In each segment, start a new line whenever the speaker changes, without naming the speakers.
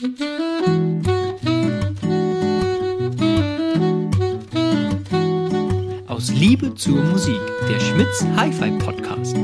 Aus Liebe zur Musik, der Schmitz Hi-Fi Podcast.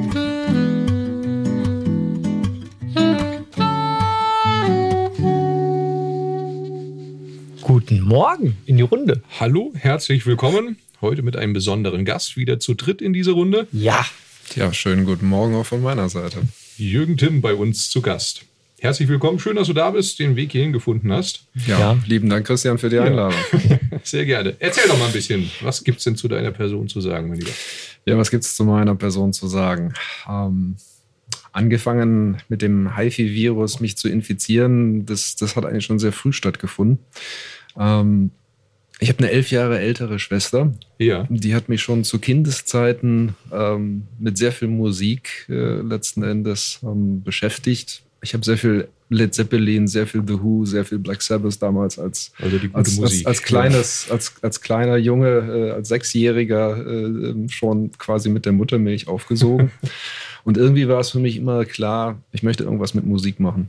Guten Morgen in die Runde.
Hallo, herzlich willkommen. Heute mit einem besonderen Gast, wieder zu dritt in dieser Runde.
Ja,
Ja, schönen guten Morgen auch von meiner Seite.
Jürgen Timm bei uns zu Gast. Herzlich willkommen, schön, dass du da bist, den Weg hierhin gefunden hast.
Ja,
Ja.
lieben Dank, Christian, für die Einladung.
Sehr gerne. Erzähl doch mal ein bisschen, was gibt's denn zu deiner Person zu sagen, mein Lieber?
Ja, was gibt's zu meiner Person zu sagen? Ähm, angefangen mit dem HIVI-Virus mich zu infizieren, das, das hat eigentlich schon sehr früh stattgefunden. Ähm, ich habe eine elf Jahre ältere Schwester,
Ja,
die hat mich schon zu Kindeszeiten ähm, mit sehr viel Musik äh, letzten Endes ähm, beschäftigt. Ich habe sehr viel Led Zeppelin, sehr viel The Who, sehr viel Black Sabbath damals als
also
als, als, als kleines, als, als kleiner Junge, äh, als Sechsjähriger äh, ähm, schon quasi mit der Muttermilch aufgesogen. Und irgendwie war es für mich immer klar, ich möchte irgendwas mit Musik machen.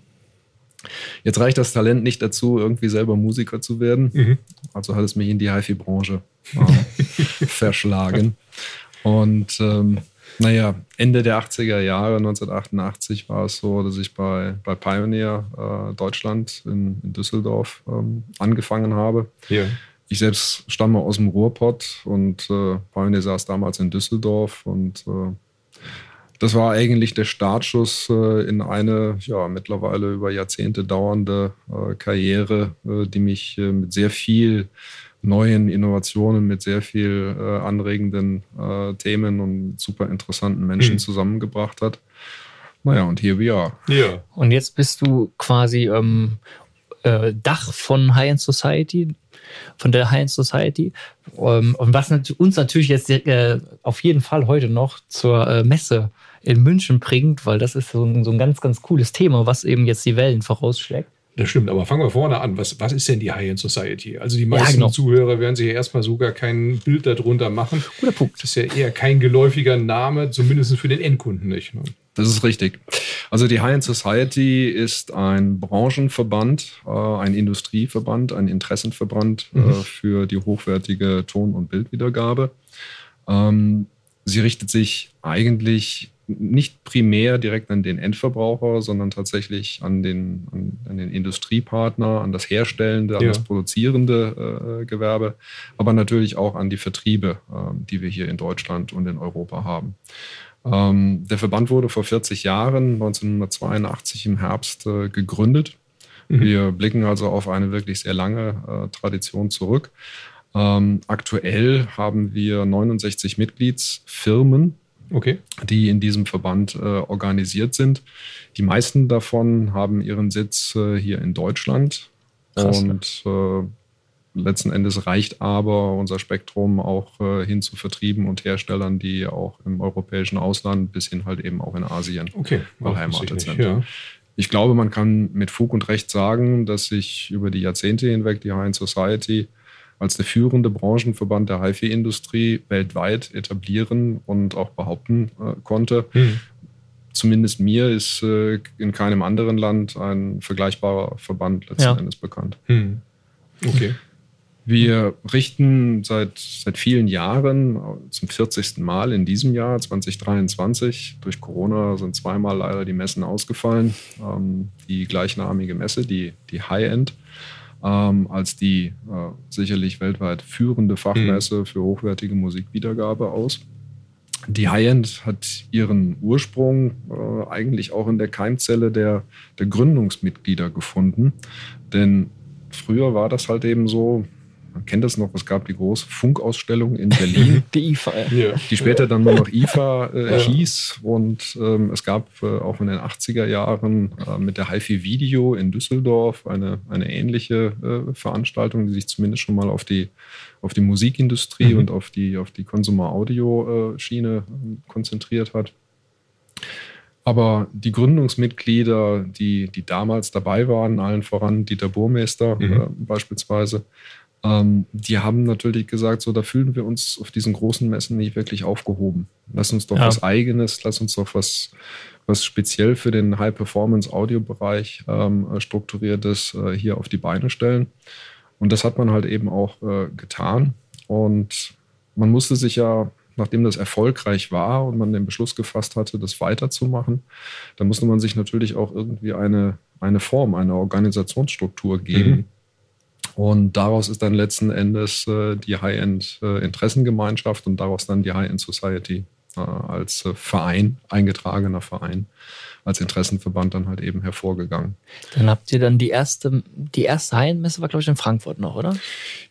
Jetzt reicht das Talent nicht dazu, irgendwie selber Musiker zu werden.
Mhm.
Also hat es mich in die HiFi-Branche äh, verschlagen. Und ähm, naja, Ende der 80er Jahre, 1988, war es so, dass ich bei, bei Pioneer äh, Deutschland in, in Düsseldorf ähm, angefangen habe.
Ja,
Ich selbst stamme aus dem Ruhrpott und äh, Pioneer saß damals in Düsseldorf und äh, das war eigentlich der Startschuss äh, in eine ja, mittlerweile über Jahrzehnte dauernde äh, Karriere, äh, die mich äh, mit sehr viel neuen Innovationen, mit sehr viel äh, anregenden äh, Themen und super interessanten Menschen
Mhm.
zusammengebracht hat. Naja, und here we are.
ja.
und jetzt bist du quasi ähm, äh, Dach von High End Society, von der High End Society. Ähm, und was nat uns natürlich jetzt äh, auf jeden Fall heute noch zur äh, Messe in München bringt, weil das ist so ein, so ein ganz, ganz cooles Thema, was eben jetzt die Wellen vorausschlägt.
Das stimmt, aber fangen wir vorne an. Was, was ist denn die High-End Society? Also die meisten
genau.
Zuhörer werden sich ja erstmal sogar kein Bild darunter machen.
Guter Punkt.
Das ist ja eher kein geläufiger Name, zumindest für den Endkunden nicht. Ne?
Das ist richtig. Also die High-End Society ist ein Branchenverband, äh, ein Industrieverband, ein Interessenverband äh, für die hochwertige Ton- und Bildwiedergabe. Ähm, sie richtet sich eigentlich nicht primär direkt an den Endverbraucher, sondern tatsächlich an den, an, an den Industriepartner, an das herstellende, an
Ja.
das produzierende äh, Gewerbe, aber natürlich auch an die Vertriebe, äh, die wir hier in Deutschland und in Europa haben. Ähm, der Verband wurde vor 40 Jahren, 1982 im Herbst, äh, gegründet.
Mhm.
Wir blicken also auf eine wirklich sehr lange äh, Tradition zurück. Ähm, aktuell haben wir 69 Mitgliedsfirmen,
Okay.
die in diesem Verband äh, organisiert sind. Die meisten davon haben ihren Sitz äh, hier in Deutschland.
Krass,
und äh, letzten Endes reicht aber unser Spektrum auch äh, hin zu Vertrieben und Herstellern, die auch im europäischen Ausland bis hin halt eben auch in Asien
Okay.
beheimatet sind.
Ja.
Ich glaube, man kann mit Fug und Recht sagen, dass sich über die Jahrzehnte hinweg die High Society als der führende Branchenverband der HIFI-Industrie weltweit etablieren und auch behaupten äh, konnte.
Hm.
Zumindest mir ist äh, in keinem anderen Land ein vergleichbarer Verband letzten
Ja.
Endes bekannt.
Hm. Okay.
Wir richten seit, seit vielen Jahren, äh, zum 40. Mal in diesem Jahr, 2023, durch Corona sind zweimal leider die Messen ausgefallen, ähm, die gleichnamige Messe, die, die High-End, ähm, als die äh, sicherlich weltweit führende Fachmesse für hochwertige Musikwiedergabe aus. Die High-End hat ihren Ursprung äh, eigentlich auch in der Keimzelle der, der Gründungsmitglieder gefunden. Denn früher war das halt eben so, man kennt das noch, es gab die große Funkausstellung in Berlin,
Die IFA.
Ja.
die später dann nur noch IFA äh,
Ja.
hieß. Und ähm, es gab äh, auch in den 80er Jahren äh, mit der HiFi Video in Düsseldorf eine, eine ähnliche äh, Veranstaltung, die sich zumindest schon mal auf die, auf die Musikindustrie
Mhm.
und auf die, auf die Consumer-Audio-Schiene äh, konzentriert hat. Aber die Gründungsmitglieder, die, die damals dabei waren, allen voran Dieter Burmeister
Mhm.
äh, beispielsweise, ähm, die haben natürlich gesagt, so da fühlen wir uns auf diesen großen Messen nicht wirklich aufgehoben. Lass uns doch
Ja.
was Eigenes, lass uns doch was, was speziell für den High-Performance-Audio-Bereich ähm, strukturiert ist, äh, hier auf die Beine stellen. Und das hat man halt eben auch äh, getan. Und man musste sich ja, nachdem das erfolgreich war und man den Beschluss gefasst hatte, das weiterzumachen, dann musste man sich natürlich auch irgendwie eine, eine Form, eine Organisationsstruktur geben. Mhm. Und daraus ist dann letzten Endes äh, die High-End-Interessengemeinschaft äh, und daraus dann die High-End Society äh, als Verein, eingetragener Verein, als Interessenverband dann halt eben hervorgegangen.
Dann habt ihr dann die erste, die erste High-End-Messe war, glaube ich, in Frankfurt noch, oder?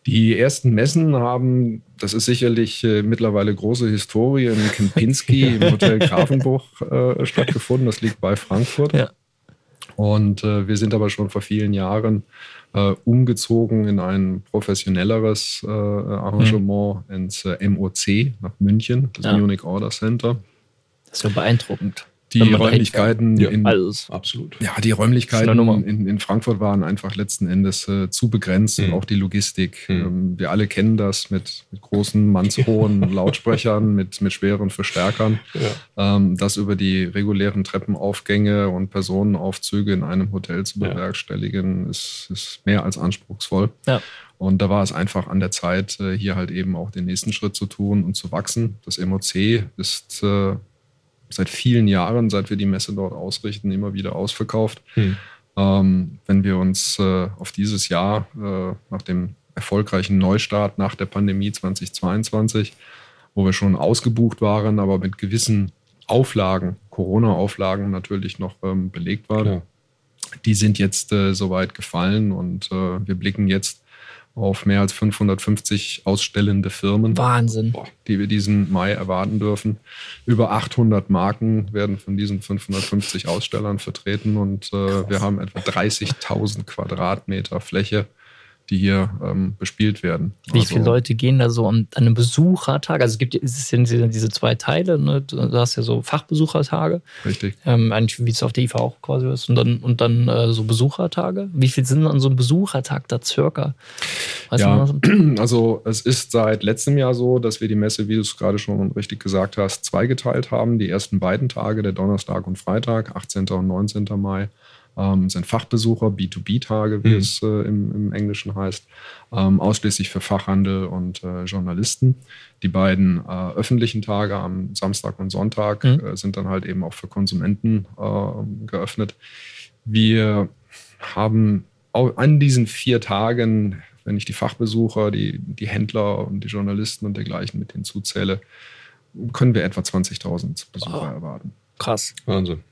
Die ersten Messen haben, das ist sicherlich äh, mittlerweile große Historie, in Kempinski im Hotel Grafenbruch äh, stattgefunden. Das liegt bei Frankfurt. Ja. Und äh, wir sind aber schon vor vielen Jahren äh, umgezogen in ein professionelleres äh, Arrangement mhm. ins äh, MOC nach München, das ja. Munich Order Center.
Das ist ja beeindruckend
die Räumlichkeiten
ja,
in,
alles. absolut.
Ja, die Räumlichkeiten in, in, Frankfurt waren einfach letzten Endes äh, zu begrenzt mhm. und auch die Logistik. Mhm. Ähm, wir alle kennen das mit, mit großen, mannshohen Lautsprechern, mit, mit schweren Verstärkern. Ja. Ähm, das über die regulären Treppenaufgänge und Personenaufzüge in einem Hotel zu bewerkstelligen, ja. ist, ist mehr als anspruchsvoll. Ja. Und da war es einfach an der Zeit, äh, hier halt eben auch den nächsten Schritt zu tun und zu wachsen. Das MOC ist äh, seit vielen Jahren, seit wir die Messe dort ausrichten, immer wieder ausverkauft. Hm. Ähm, wenn wir uns äh, auf dieses Jahr äh, nach dem erfolgreichen Neustart nach der Pandemie 2022, wo wir schon ausgebucht waren, aber mit gewissen Auflagen, Corona-Auflagen natürlich noch ähm, belegt waren, ja. die sind jetzt äh, soweit gefallen und äh, wir blicken jetzt auf mehr als 550 ausstellende Firmen.
Wahnsinn.
Die wir diesen Mai erwarten dürfen. Über 800 Marken werden von diesen 550 Ausstellern vertreten und äh, wir haben etwa 30.000 Quadratmeter Fläche die hier ähm, bespielt werden.
Wie also, viele Leute gehen da so an, an einem Besuchertag? Also es gibt es ist ja diese zwei Teile, ne? du hast ja so Fachbesuchertage.
Richtig.
Ähm, eigentlich wie es auf der IFA auch quasi ist. Und dann, und dann äh, so Besuchertage. Wie viel sind an so einem Besuchertag da circa?
Weißt ja, also es ist seit letztem Jahr so, dass wir die Messe, wie du es gerade schon richtig gesagt hast, zweigeteilt haben. Die ersten beiden Tage, der Donnerstag und Freitag, 18. und 19. Mai, ähm, sind Fachbesucher, B2B-Tage, wie mhm. es äh, im, im, Englischen heißt, ähm, ausschließlich für Fachhandel und äh, Journalisten. Die beiden äh, öffentlichen Tage am Samstag und Sonntag mhm. Äh, sind dann halt eben auch für Konsumenten äh, geöffnet. Wir haben an diesen vier Tagen, wenn ich die Fachbesucher, die, die Händler und die Journalisten und dergleichen mit hinzuzähle, können wir etwa 20.000 Besucher oh, erwarten.
Krass.
Wahnsinn.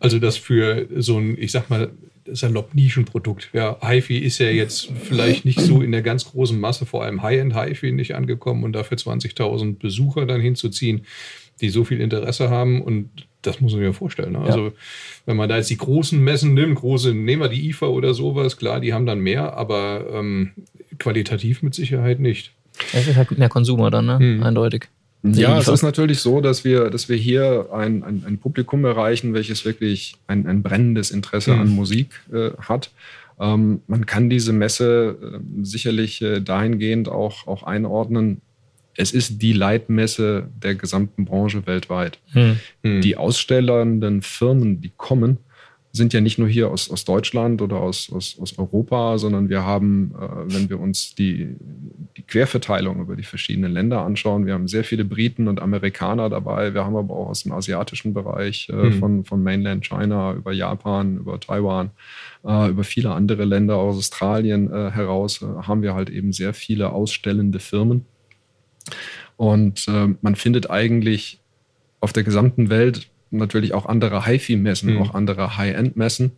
Also das für so ein, ich sag mal, salopp Nischenprodukt. Ja, HiFi ist ja jetzt vielleicht nicht so in der ganz großen Masse, vor allem High-End HiFi nicht angekommen und dafür 20.000 Besucher dann hinzuziehen, die so viel Interesse haben und das muss man sich ja vorstellen. Ne? Ja. Also wenn man da jetzt die großen Messen nimmt, große, nehmen wir die IFA oder sowas, klar, die haben dann mehr, aber ähm, qualitativ mit Sicherheit nicht.
Es ist halt mehr Konsumer dann, ne? Hm. Eindeutig.
Ja, es ist natürlich so, dass wir, dass wir hier ein, ein, ein Publikum erreichen, welches wirklich ein, ein brennendes Interesse mhm. an Musik äh, hat. Ähm, man kann diese Messe äh, sicherlich äh, dahingehend auch, auch einordnen. Es ist die Leitmesse der gesamten Branche weltweit. Mhm. Die ausstellenden Firmen, die kommen, sind ja nicht nur hier aus, aus Deutschland oder aus, aus, aus Europa, sondern wir haben, äh, wenn wir uns die, die Querverteilung über die verschiedenen Länder anschauen, wir haben sehr viele Briten und Amerikaner dabei. Wir haben aber auch aus dem asiatischen Bereich, äh, mhm. von, von Mainland China über Japan, über Taiwan, äh, über viele andere Länder aus Australien äh, heraus, äh, haben wir halt eben sehr viele ausstellende Firmen. Und äh, man findet eigentlich auf der gesamten Welt natürlich auch andere HiFi-Messen, mhm. auch andere High-End-Messen.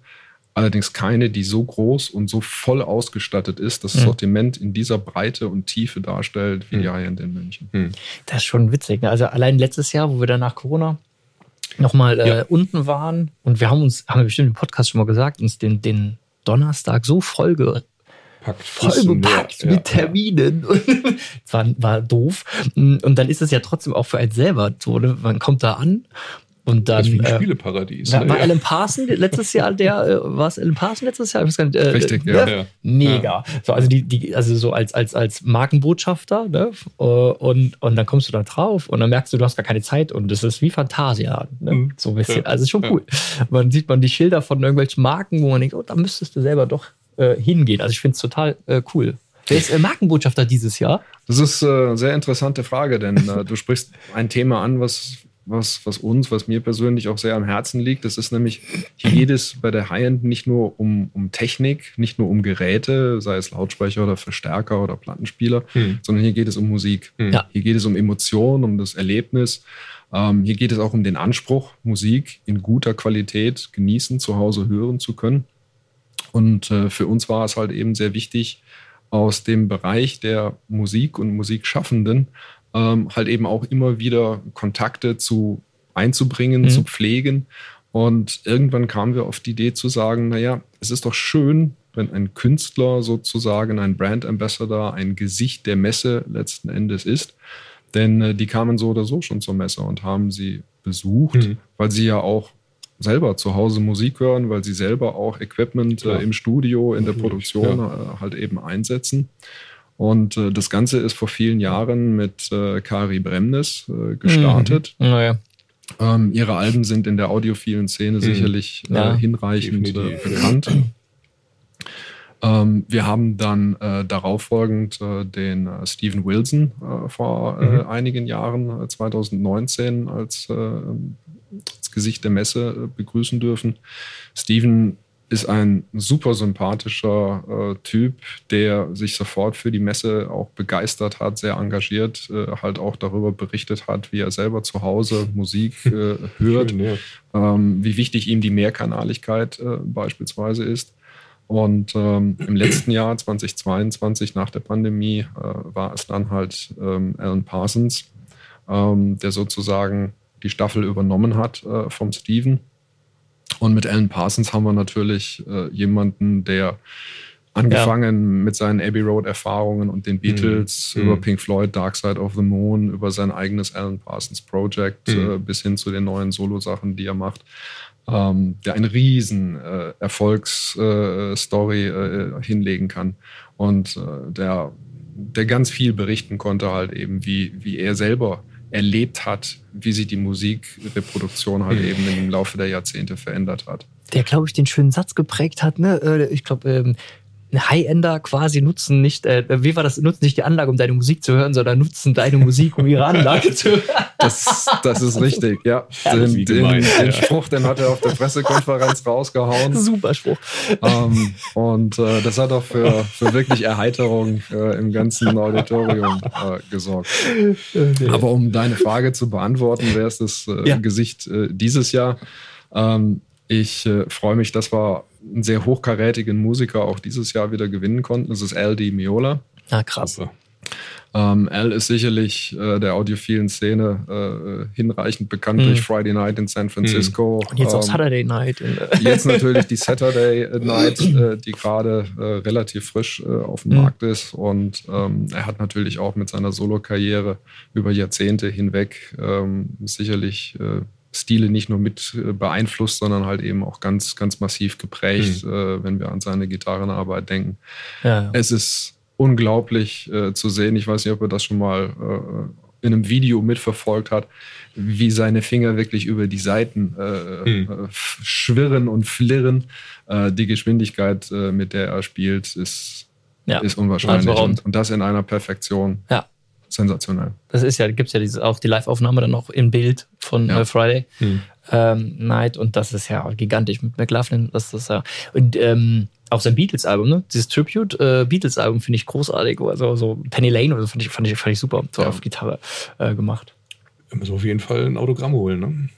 Allerdings keine, die so groß und so voll ausgestattet ist, dass das mhm. Sortiment in dieser Breite und Tiefe darstellt wie mhm. die High-End in München. Mhm.
Das ist schon witzig. Ne? Also allein letztes Jahr, wo wir dann nach Corona nochmal äh, ja. unten waren und wir haben uns, haben wir bestimmt im Podcast schon mal gesagt, uns den, den Donnerstag so voll ge vollgepackt ja, mit Terminen. Ja. war, war doof. Und dann ist es ja trotzdem auch für einen selber so, ne? man kommt da an Und dann.
Das ist wie ein
äh,
Spieleparadies.
war,
ne?
war
Ja.
Alan Parson letztes Jahr der, äh, war es Alan Parson letztes Jahr? Ich weiß gar nicht, äh,
Richtig,
ne?
ja.
Ja.
Mega. So, also die, die, also so als, als, als Markenbotschafter, ne? Äh, Und, und dann kommst du da drauf und dann merkst du, du hast gar keine Zeit und das ist wie Fantasia. Ne?
Mhm.
So ein bisschen.
Ja.
Also ist schon
Ja.
cool. Man sieht man die Schilder von irgendwelchen Marken, wo man denkt, oh, da müsstest du selber doch äh, hingehen. Also ich finde es total äh, cool. Wer ist äh, Markenbotschafter dieses Jahr?
Das ist äh, eine sehr interessante Frage, denn äh, du sprichst ein Thema an, was, was, was uns, was mir persönlich auch sehr am Herzen liegt. Das ist nämlich, hier geht es bei der High-End nicht nur um, um Technik, nicht nur um Geräte, sei es Lautsprecher oder Verstärker oder Plattenspieler,
Hm.
sondern hier geht es um Musik.
Hm.
Ja.
Hier geht es um Emotionen, um das Erlebnis. Ähm, hier geht es auch um den Anspruch, Musik in guter Qualität genießen, zu Hause hören zu können. Und äh, für uns war es halt eben sehr wichtig, aus dem Bereich der Musik und Musikschaffenden ähm, halt eben auch immer wieder Kontakte zu einzubringen,
Mhm.
zu pflegen. Und irgendwann kamen wir auf die Idee zu sagen, naja, es ist doch schön, wenn ein Künstler sozusagen ein Brand Ambassador, ein Gesicht der Messe letzten Endes ist. Denn äh, die kamen so oder so schon zur Messe und haben sie besucht,
Mhm.
weil sie ja auch selber zu Hause Musik hören, weil sie selber auch Equipment äh, im Studio, in der Produktion äh, halt eben einsetzen. Und äh, das Ganze ist vor vielen Jahren mit äh, Kari Bremnes äh, gestartet.
Naja.
Ähm, ihre Alben sind in der audiophilen Szene sicherlich
Ja.
äh, hinreichend äh, bekannt. Ähm, wir haben dann äh, darauffolgend äh, den äh, Steven Wilson äh, vor
Mhm.
einigen Jahren, äh, 2019, als, als Gesicht der Messe begrüßen dürfen. Steven ist ein super sympathischer äh, Typ, der sich sofort für die Messe auch begeistert hat, sehr engagiert, äh, halt auch darüber berichtet hat, wie er selber zu Hause Musik äh, hört
Schön, ja.
ähm, wie wichtig ihm die Mehrkanaligkeit äh, beispielsweise ist. Und ähm, im letzten Jahr, 2022, nach der Pandemie, äh, war es dann halt ähm, Alan Parsons, ähm, der sozusagen die Staffel übernommen hat äh, vom Steven. Und mit Alan Parsons haben wir natürlich äh, jemanden, der angefangen mit seinen Abbey Road-Erfahrungen und den Beatles
Mhm.
über
Mhm.
Pink Floyd, Dark Side of the Moon, über sein eigenes Alan Parsons Project
Mhm.
äh, bis hin zu den neuen Solo-Sachen, die er macht, ähm, der eine riesen äh, Erfolgsstory äh, hinlegen kann und äh, der, der ganz viel berichten konnte halt eben, wie, wie er selber erlebt hat, wie sich die Musikreproduktion halt
Mhm.
eben im Laufe der Jahrzehnte verändert hat.
der, glaube ich, den schönen Satz geprägt hat, ne? Äh, Ich glaube, ähm, High-Ender quasi nutzen nicht, äh, wie war das, nutzen nicht die Anlage, um deine Musik zu hören, sondern nutzen deine Musik, um ihre Anlage zu hören.
Das, das ist richtig, ja. Den, den,
gemein,
den. Spruch, den hat er auf der Pressekonferenz rausgehauen.
Super Spruch.
ähm, und äh, das hat auch für, für wirklich Erheiterung äh, im ganzen Auditorium äh, gesorgt. Aber um deine Frage zu beantworten, wer ist das äh,
Ja.
Gesicht äh, dieses Jahr? Ähm, ich freue mich, dass wir einen sehr hochkarätigen Musiker auch dieses Jahr wieder gewinnen konnten. Das ist Al Di Miola.
Na krass.
Super.
Ähm, Al ist sicherlich äh, der audiophilen Szene äh, hinreichend bekannt
Mhm.
durch Friday Night in San Francisco.
Und jetzt auch
Ähm,
Saturday Night. Äh,
Jetzt natürlich die Saturday Night, äh, die gerade äh, relativ frisch äh, auf dem
Mhm.
Markt ist. Und ähm, er hat natürlich auch mit seiner Solo-Karriere über Jahrzehnte hinweg ähm, sicherlich äh, Stile nicht nur mit äh, beeinflusst, sondern halt eben auch ganz, ganz massiv geprägt, äh, wenn wir an seine Gitarrenarbeit denken.
ja.
Es ist unglaublich äh, zu sehen. Ich weiß nicht, ob er das schon mal in einem Video mitverfolgt hat, wie seine Finger wirklich über die Seiten äh,
Hm.
schwirren und flirren. Äh, die Geschwindigkeit, äh, mit der er spielt, ist,
Ja.
ist unwahrscheinlich.
Also,
und, und das in einer Perfektion.
Ja.
Sensationell.
Das ist ja, gibt es ja diese, auch die Live-Aufnahme dann noch im Bild von
Ja.
äh, Friday
Hm.
ähm, Night und das ist ja gigantisch mit McLaughlin. Das ist ja und ähm, auch sein Beatles-Album, ne? Dieses Tribute äh, Beatles-Album finde ich großartig. Also so Penny Lane oder so fand ich, fand ich, fand ich super, so
Ja.
auf Gitarre äh, gemacht.
Wir müssen auf jeden Fall ein Autogramm holen, ne?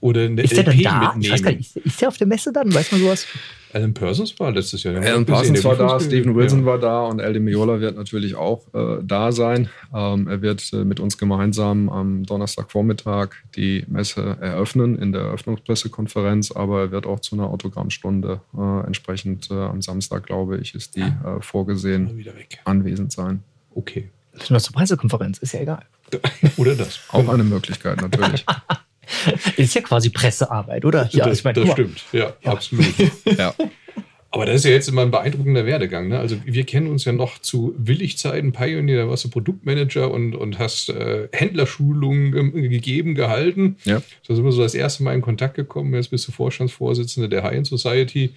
Oder eine
Ist der dann
LP
da? Ich weiß
mitnehmen.
gar nicht, ist, ist der auf der Messe dann? Weiß man sowas?
Alan Parsons war letztes Jahr.
Alan Parsons war da, Stephen Wilson
ja.
war da und Aldi Miola wird natürlich auch äh, da sein. Ähm, er wird äh, mit uns gemeinsam am Donnerstagvormittag die Messe eröffnen in der Eröffnungspressekonferenz, aber er wird auch zu einer Autogrammstunde äh, entsprechend äh, am Samstag, glaube ich, ist die äh, vorgesehen,
Mal wieder weg.
anwesend sein.
Okay.
Müssen wir zur Pressekonferenz, ist ja egal.
Oder das.
Auch eine Möglichkeit natürlich.
ist ja quasi Pressearbeit, oder?
Ja, das, ich mein, das stimmt. Ja, ja. absolut. ja. Aber das ist ja jetzt immer ein beeindruckender Werdegang. Ne? Also wir kennen uns ja noch zu Willigzeiten, Pioneer, da warst du Produktmanager und, und hast äh, Händlerschulungen äh, gegeben, gehalten. Ja. Da sind wir so das erste Mal in Kontakt gekommen. Jetzt bist du Vorstandsvorsitzender der High-End Society.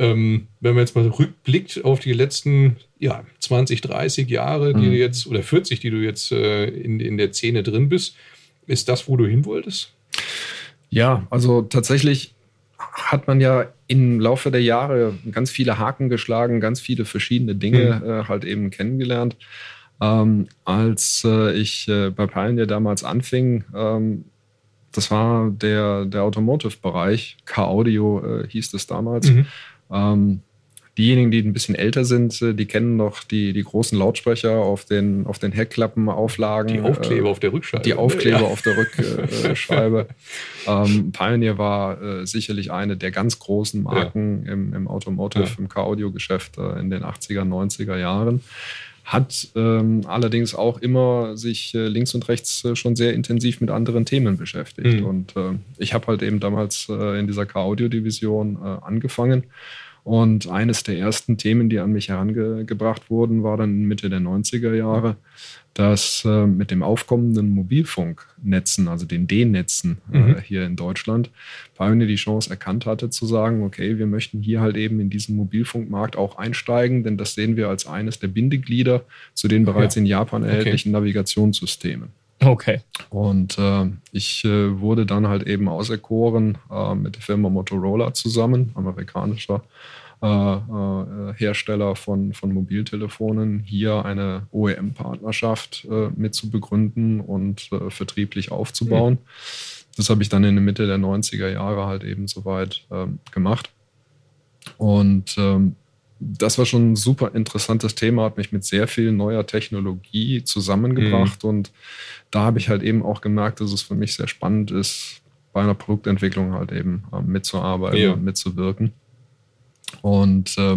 Ähm, wenn man jetzt mal rückblickt auf die letzten ja, 20, 30 Jahre, die mhm. du jetzt, oder 40, die du jetzt äh, in, in der Szene drin bist, ist das, wo du hin wolltest?
Ja, also tatsächlich hat man ja im Laufe der Jahre ganz viele Haken geschlagen, ganz viele verschiedene Dinge mhm. äh, halt eben kennengelernt. Ähm, als äh, ich äh, bei Pioneer damals anfing, ähm, das war der, der Automotive-Bereich, K-Audio äh, hieß es damals. Mhm. Ähm, diejenigen, die ein bisschen älter sind, äh, die kennen noch die, die großen Lautsprecher auf den, auf den Heckklappenauflagen.
Die Aufkleber äh, auf der Rückscheibe.
Die Aufkleber ja. auf der Rückscheibe. ähm, Pioneer war äh, sicherlich eine der ganz großen Marken ja. im, im Automotive, ja. im Car-Audio-Geschäft äh, in den 80er, 90er Jahren. Hat ähm, allerdings auch immer sich äh, links und rechts äh, schon sehr intensiv mit anderen Themen beschäftigt. Mhm. Und ich habe halt eben damals in dieser Car-Audio-Division angefangen und eines der ersten Themen, die an mich herangebracht wurden, war dann Mitte der 90er Jahre, dass äh, mit dem aufkommenden Mobilfunknetzen, also den D-Netzen äh, mhm. hier in Deutschland, Pioneer die Chance erkannt hatte zu sagen, okay, wir möchten hier halt eben in diesen Mobilfunkmarkt auch einsteigen, denn das sehen wir als eines der Bindeglieder zu den bereits ja. in Japan erhältlichen okay. Navigationssystemen.
Okay.
Und äh, ich äh, wurde dann halt eben auserkoren äh, mit der Firma Motorola zusammen, amerikanischer äh, äh, Hersteller von, von Mobiltelefonen, hier eine OEM-Partnerschaft äh, mit zu begründen und vertrieblich aufzubauen. Mhm. Das habe ich dann in der Mitte der 90er Jahre halt eben soweit ähm, gemacht. Und ähm, das war schon ein super interessantes Thema, hat mich mit sehr viel neuer Technologie zusammengebracht mhm. und da habe ich halt eben auch gemerkt, dass es für mich sehr spannend ist, bei einer Produktentwicklung halt eben äh, mitzuarbeiten ja. und mitzuwirken. Und äh,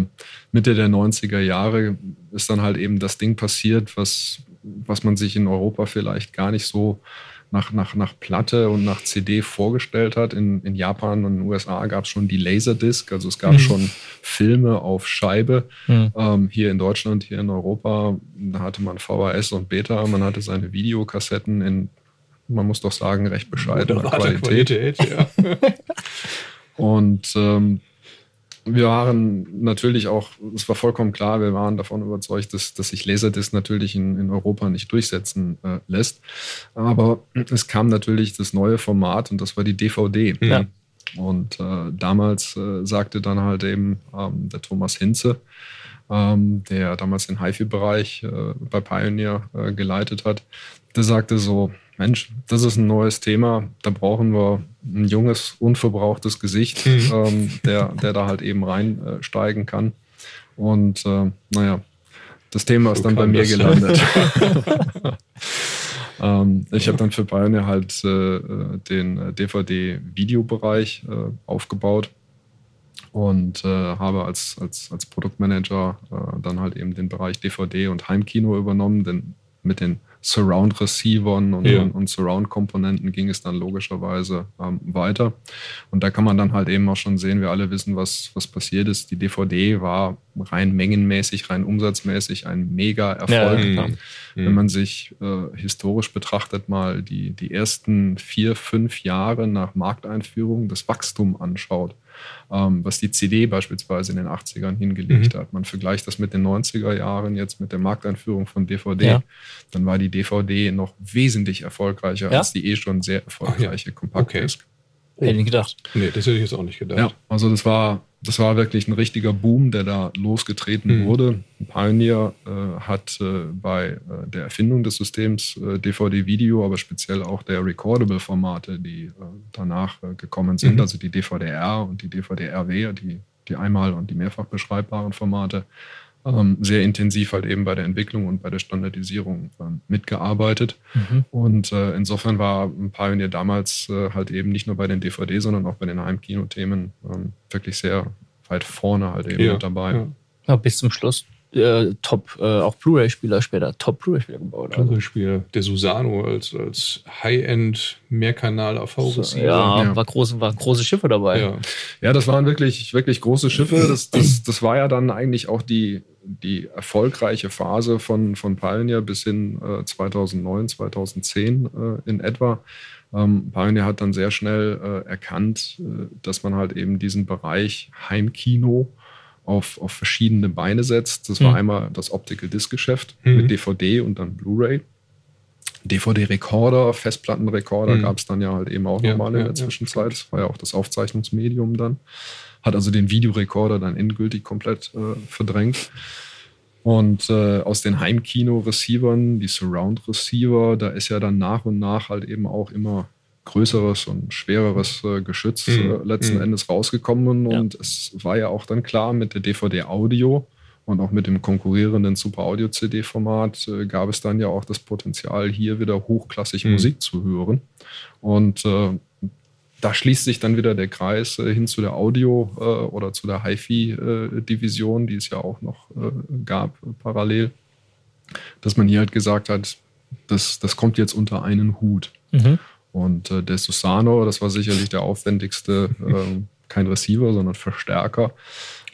Mitte der 90er Jahre ist dann halt eben das Ding passiert, was, was man sich in Europa vielleicht gar nicht so nach, nach, nach Platte und nach CD vorgestellt hat. In, in Japan und in den USA gab es schon die Laserdisc, also es gab mhm. schon Filme auf Scheibe. Mhm. Ähm, hier in Deutschland, hier in Europa, da hatte man VHS und Beta, man hatte seine Videokassetten in, man muss doch sagen, recht bescheidener Qualität. Qualität ja. und ähm, wir waren natürlich auch, es war vollkommen klar, wir waren davon überzeugt, dass, dass sich Laserdisc natürlich in, in Europa nicht durchsetzen äh, lässt. Aber es kam natürlich das neue Format und das war die DVD. Ja. Und äh, damals äh, sagte dann halt eben ähm, der Thomas Hinze, ähm, der damals den HiFi-Bereich äh, bei Pioneer äh, geleitet hat, der sagte so, Mensch, das ist ein neues Thema. Da brauchen wir ein junges, unverbrauchtes Gesicht, mhm. ähm, der, der da halt eben reinsteigen äh, kann. Und äh, naja, das Thema ist dann bei mir gelandet. ähm, ich habe dann für Pioneer halt äh, den DVD-Videobereich äh, aufgebaut und äh, habe als, als, als Produktmanager äh, dann halt eben den Bereich DVD und Heimkino übernommen, denn mit den Surround-Receivern und, ja. und, und Surround-Komponenten ging es dann logischerweise ähm, weiter. Und da kann man dann halt eben auch schon sehen, wir alle wissen, was, was passiert ist. Die DVD war rein mengenmäßig, rein umsatzmäßig ein mega Erfolg. Ja, Wenn mhm. man sich äh, historisch betrachtet mal die, die ersten vier, fünf Jahre nach Markteinführung das Wachstum anschaut, was die CD beispielsweise in den 80ern hingelegt mhm. hat. Man vergleicht das mit den 90er Jahren jetzt mit der Markteinführung von DVD. Ja. Dann war die DVD noch wesentlich erfolgreicher ja? als die eh schon sehr erfolgreiche ja. Kompaktdisk. Okay.
Hätte ich gedacht.
Nee, das hätte ich jetzt auch nicht gedacht. Ja,
also das war, das war wirklich ein richtiger Boom, der da losgetreten mhm. wurde. Pioneer äh, hat äh, bei äh, der Erfindung des Systems äh, DVD-Video, aber speziell auch der Recordable-Formate, die äh, danach gekommen sind, mhm. also die DVD-R und die DVD-RW, die, die einmal- und die mehrfach beschreibbaren Formate, ähm, sehr intensiv halt eben bei der Entwicklung und bei der Standardisierung ähm, mitgearbeitet. Mhm. Und äh, insofern war Pioneer damals äh, halt eben nicht nur bei den DVD, sondern auch bei den Heimkino-Themen ähm, wirklich sehr weit vorne halt eben ja, mit dabei.
Ja. ja. bis zum Schluss. äh, Top, äh, auch Blu-ray-Spieler später, Top Blu-ray-Spieler gebaut.
Also. Blu-ray-Spieler, der Susano als, als High-End Mehrkanal AV-Receiver.
Ja, ja, War, große, war große Schiffe dabei.
Ja. ja, das waren wirklich, wirklich große Schiffe. Das, das, das war ja dann eigentlich auch die, die erfolgreiche Phase von, von Pioneer bis hin äh, 2009, 2010 äh, in etwa. Ähm, Pioneer hat dann sehr schnell äh, erkannt, äh, dass man halt eben diesen Bereich Heimkino auf, auf verschiedene Beine setzt. Das war mhm. einmal das Optical Disc Geschäft mhm. mit DVD und dann Blu-ray. DVD-Rekorder, Festplattenrekorder mhm. gab es dann ja halt eben auch ja, nochmal in ja, der Zwischenzeit. Das war ja auch das Aufzeichnungsmedium dann. Hat also den Videorekorder dann endgültig komplett äh, verdrängt. Und äh, aus den Heimkino-Receivern, die Surround-Receiver, da ist ja dann nach und nach halt eben auch immer größeres und schwereres äh, Geschütz mhm. äh, letzten mhm. Endes rausgekommen. Ja. Und es war ja auch dann klar mit der DVD-Audio und auch mit dem konkurrierenden Super Audio CD-Format äh, gab es dann ja auch das Potenzial, hier wieder hochklassig mhm. Musik zu hören. Und äh, da schließt sich dann wieder der Kreis äh, hin zu der Audio- äh, oder zu der HiFi-Division, die es ja auch noch äh, gab parallel, dass man hier halt gesagt hat, das, das kommt jetzt unter einen Hut. Mhm. Und äh, der Susano, das war sicherlich der aufwendigste, kein Receiver, sondern Verstärker.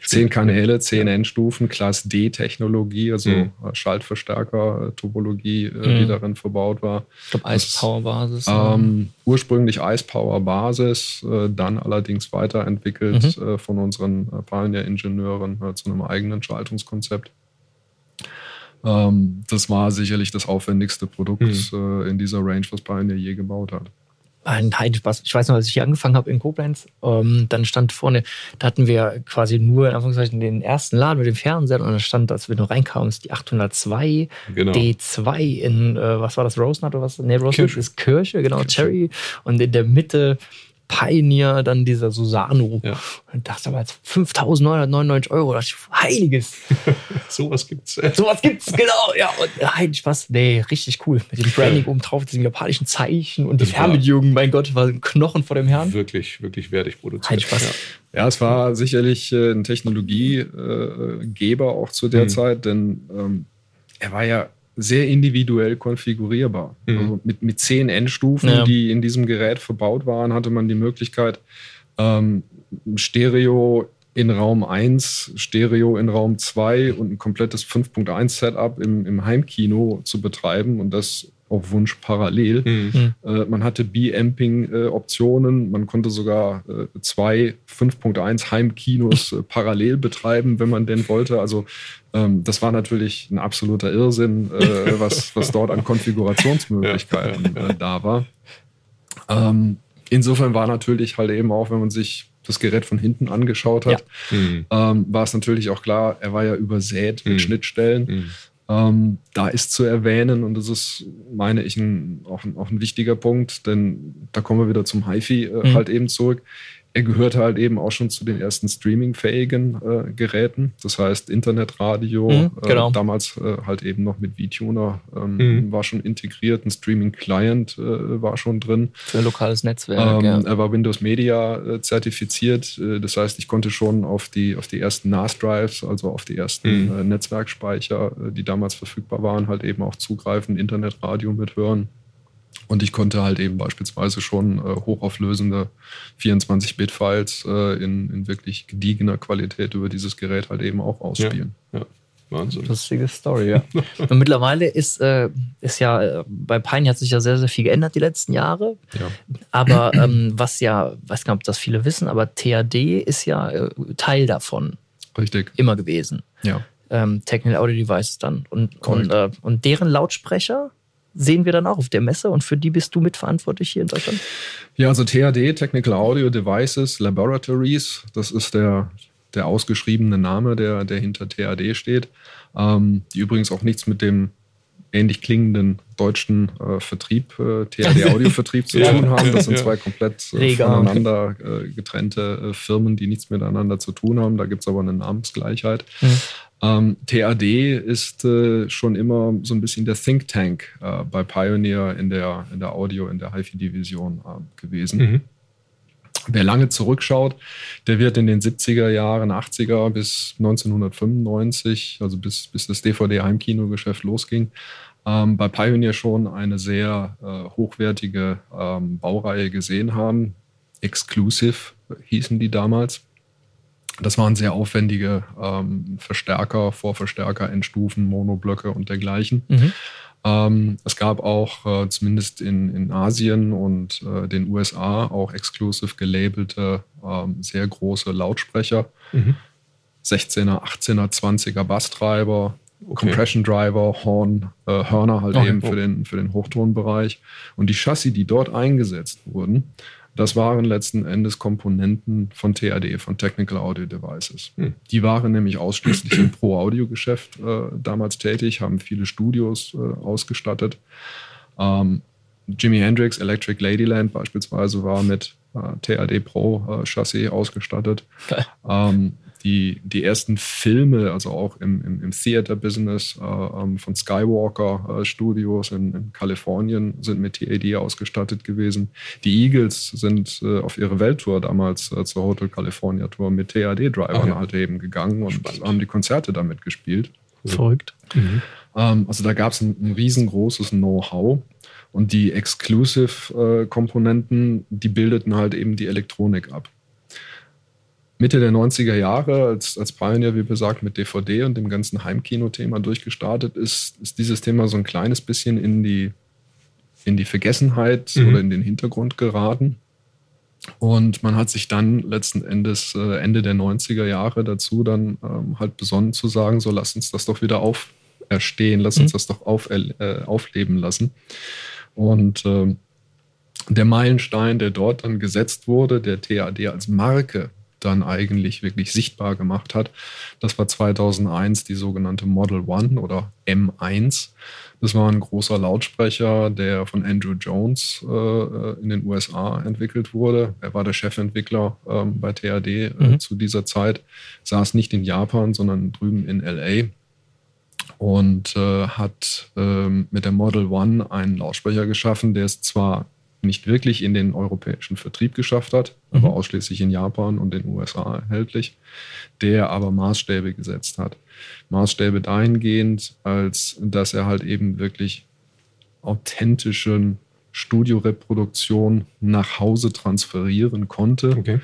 Zehn Kanäle, zehn. Endstufen, Class D-Technologie, also mhm. Schaltverstärker, Topologie, äh, mhm. die darin verbaut war.
Ich glaube, Ice Power Basis.
Ähm, ursprünglich Ice Power Basis, äh, dann allerdings weiterentwickelt mhm. äh, von unseren äh, Pioneer-Ingenieuren äh, zu einem eigenen Schaltungskonzept. Ähm, das war sicherlich das aufwendigste Produkt mhm. in dieser Range, was Pioneer je gebaut hat
ein Heidenspaß. Ich weiß noch, als ich hier angefangen habe in Koblenz, ähm, dann stand vorne, da hatten wir quasi nur in Anführungszeichen den ersten Laden mit dem Fernseher und da stand, als wir nur reinkamen, die 802 genau. D2 in, äh, was war das, Rosenut oder was? Nee, Rosenut ist Kirche, genau, Kirche. Cherry. Und in der Mitte Pioneer, dann dieser Susano. Ja. Und dachte aber jetzt 5.999 Euro. Das ist heiliges.
Sowas gibt's.
Sowas gibt's, genau. Ja, und heilig was. Nee, richtig cool. Mit dem Branding oben drauf, diesen japanischen Zeichen und die Fernbedienung. Mein Gott, war ein Knochen vor dem Herrn.
Wirklich, wirklich wertig produziert.
Heilig was.
Ja. ja. es war sicherlich äh, ein Technologiegeber auch zu der mhm. Zeit, denn ähm, er war ja sehr individuell konfigurierbar. Mhm. Also mit, mit zehn Endstufen, ja. die in diesem Gerät verbaut waren, hatte man die Möglichkeit, ähm, Stereo in Raum 1, Stereo in Raum 2 und ein komplettes 5.1 Setup im, im Heimkino zu betreiben und das auf Wunsch parallel. Mhm. Äh, man hatte B-Amping-Optionen, äh, man konnte sogar äh, zwei 5.1 Heimkinos äh, parallel betreiben, wenn man denn wollte. Also ähm, das war natürlich ein absoluter Irrsinn, äh, was, was dort an Konfigurationsmöglichkeiten ja, ja, ja. Äh, da war. Ähm, insofern war natürlich halt eben auch, wenn man sich das Gerät von hinten angeschaut hat, mhm. ähm, war es natürlich auch klar, er war ja übersät mit mhm. Schnittstellen. Ähm, da ist zu erwähnen, und das ist, meine ich, ein, auch, ein, auch ein wichtiger Punkt, denn da kommen wir wieder zum HiFi äh, mhm. halt eben zurück er gehörte halt eben auch schon zu den ersten streamingfähigen äh, Geräten. Das heißt, Internetradio, mhm, äh, genau. äh, damals äh, halt eben noch mit VTuner, ähm, mhm. war schon integriert. Ein Streaming-Client äh, war schon drin.
Für ein lokales Netzwerk. Ähm, ja.
Er war Windows Media äh, zertifiziert. das heißt, ich konnte schon auf die, auf die ersten NAS-Drives, also auf die ersten mhm. Netzwerkspeicher, die damals verfügbar waren, halt eben auch zugreifen, Internetradio mithören. Und ich konnte halt eben beispielsweise schon äh, hochauflösende 24-Bit-Files äh, in, in, wirklich gediegener Qualität über dieses Gerät halt eben auch ausspielen.
Ja, ja. Wahnsinn. Lustige Story, ja. Und mittlerweile ist, äh, ist ja, äh, bei Pine hat sich ja sehr, sehr viel geändert die letzten Jahre. Ja. Aber ähm, was ja, weiß gar nicht, ob das viele wissen, aber TAD ist ja äh, Teil davon.
Richtig.
Immer gewesen.
Ja.
Ähm, Technical Audio Devices dann. Und, und, äh, und deren Lautsprecher sehen wir dann auch auf der Messe und für die bist du mitverantwortlich hier in Deutschland?
Ja, also THD, Technical Audio Devices Laboratories, das ist der, der ausgeschriebene Name, der, der hinter THD steht, ähm, die übrigens auch nichts mit dem ähnlich klingenden deutschen äh, Vertrieb, äh, THD-Audio-Vertrieb zu tun haben. Das sind zwei komplett äh, voneinander äh, getrennte äh, Firmen, die nichts miteinander zu tun haben. Da gibt es aber eine Namensgleichheit. Mhm. Ähm, TAD ist äh, schon immer so ein bisschen der Think Tank äh, bei Pioneer in der, in der Audio, in der HiFi-Division äh, gewesen. Mhm. Wer lange zurückschaut, der wird in den 70er Jahren, 80er bis 1995, also bis, bis das DVD-Heimkinogeschäft losging, ähm, bei Pioneer schon eine sehr äh, hochwertige ähm, Baureihe gesehen haben. Exclusive hießen die damals. Das waren sehr aufwendige ähm, Verstärker, Vorverstärker, Endstufen, Monoblöcke und dergleichen. Mhm. Ähm, es gab auch äh, zumindest in, in Asien und äh, den USA auch exclusive gelabelte, ähm, sehr große Lautsprecher. Mhm. 16er, 18er, 20er Basstreiber, okay. Compression Driver, Horn, äh, Hörner halt okay. eben für den, für den Hochtonbereich. Und die Chassis, die dort eingesetzt wurden, das waren letzten Endes Komponenten von TAD, von Technical Audio Devices. Hm. Die waren nämlich ausschließlich im Pro-Audio-Geschäft äh, damals tätig, haben viele Studios äh, ausgestattet. Ähm, Jimi Hendrix, Electric Ladyland beispielsweise war mit äh, TAD Pro äh, Chassis ausgestattet. Ähm, die, die ersten Filme, also auch im, im, im Theater-Business äh, ähm, von Skywalker äh, Studios in, in, Kalifornien sind mit TAD ausgestattet gewesen. Die Eagles sind äh, auf ihre Welttour damals äh, zur Hotel California Tour mit TAD-Drivern ja. halt eben gegangen und Spannend. haben die Konzerte damit gespielt.
Verrückt. Mhm.
Ähm, also da gab es ein, ein riesengroßes Know-how. Und die Exclusive-Komponenten, die bildeten halt eben die Elektronik ab. Mitte der 90er Jahre, als, als Pioneer, wie gesagt, mit DVD und dem ganzen Heimkino-Thema durchgestartet ist, ist dieses Thema so ein kleines bisschen in die, in die Vergessenheit mhm. oder in den Hintergrund geraten. Und man hat sich dann letzten Endes äh, Ende der 90er Jahre dazu dann ähm, halt besonnen zu sagen, so lass uns das doch wieder auferstehen, lass mhm. uns das doch auf, äh, aufleben lassen. Und äh, der Meilenstein, der dort dann gesetzt wurde, der TAD als Marke dann eigentlich wirklich sichtbar gemacht hat. Das war 2001 die sogenannte Model One oder M1. Das war ein großer Lautsprecher, der von Andrew Jones äh, in den USA entwickelt wurde. Er war der Chefentwickler äh, bei TAD äh, mhm. zu dieser Zeit, saß nicht in Japan, sondern drüben in LA und äh, hat ähm, mit der Model One einen Lautsprecher geschaffen, der es zwar nicht wirklich in den europäischen Vertrieb geschafft hat, mhm. aber ausschließlich in Japan und den USA erhältlich, der aber Maßstäbe gesetzt hat. Maßstäbe dahingehend, als dass er halt eben wirklich authentischen Studioreproduktion nach Hause transferieren konnte. Okay.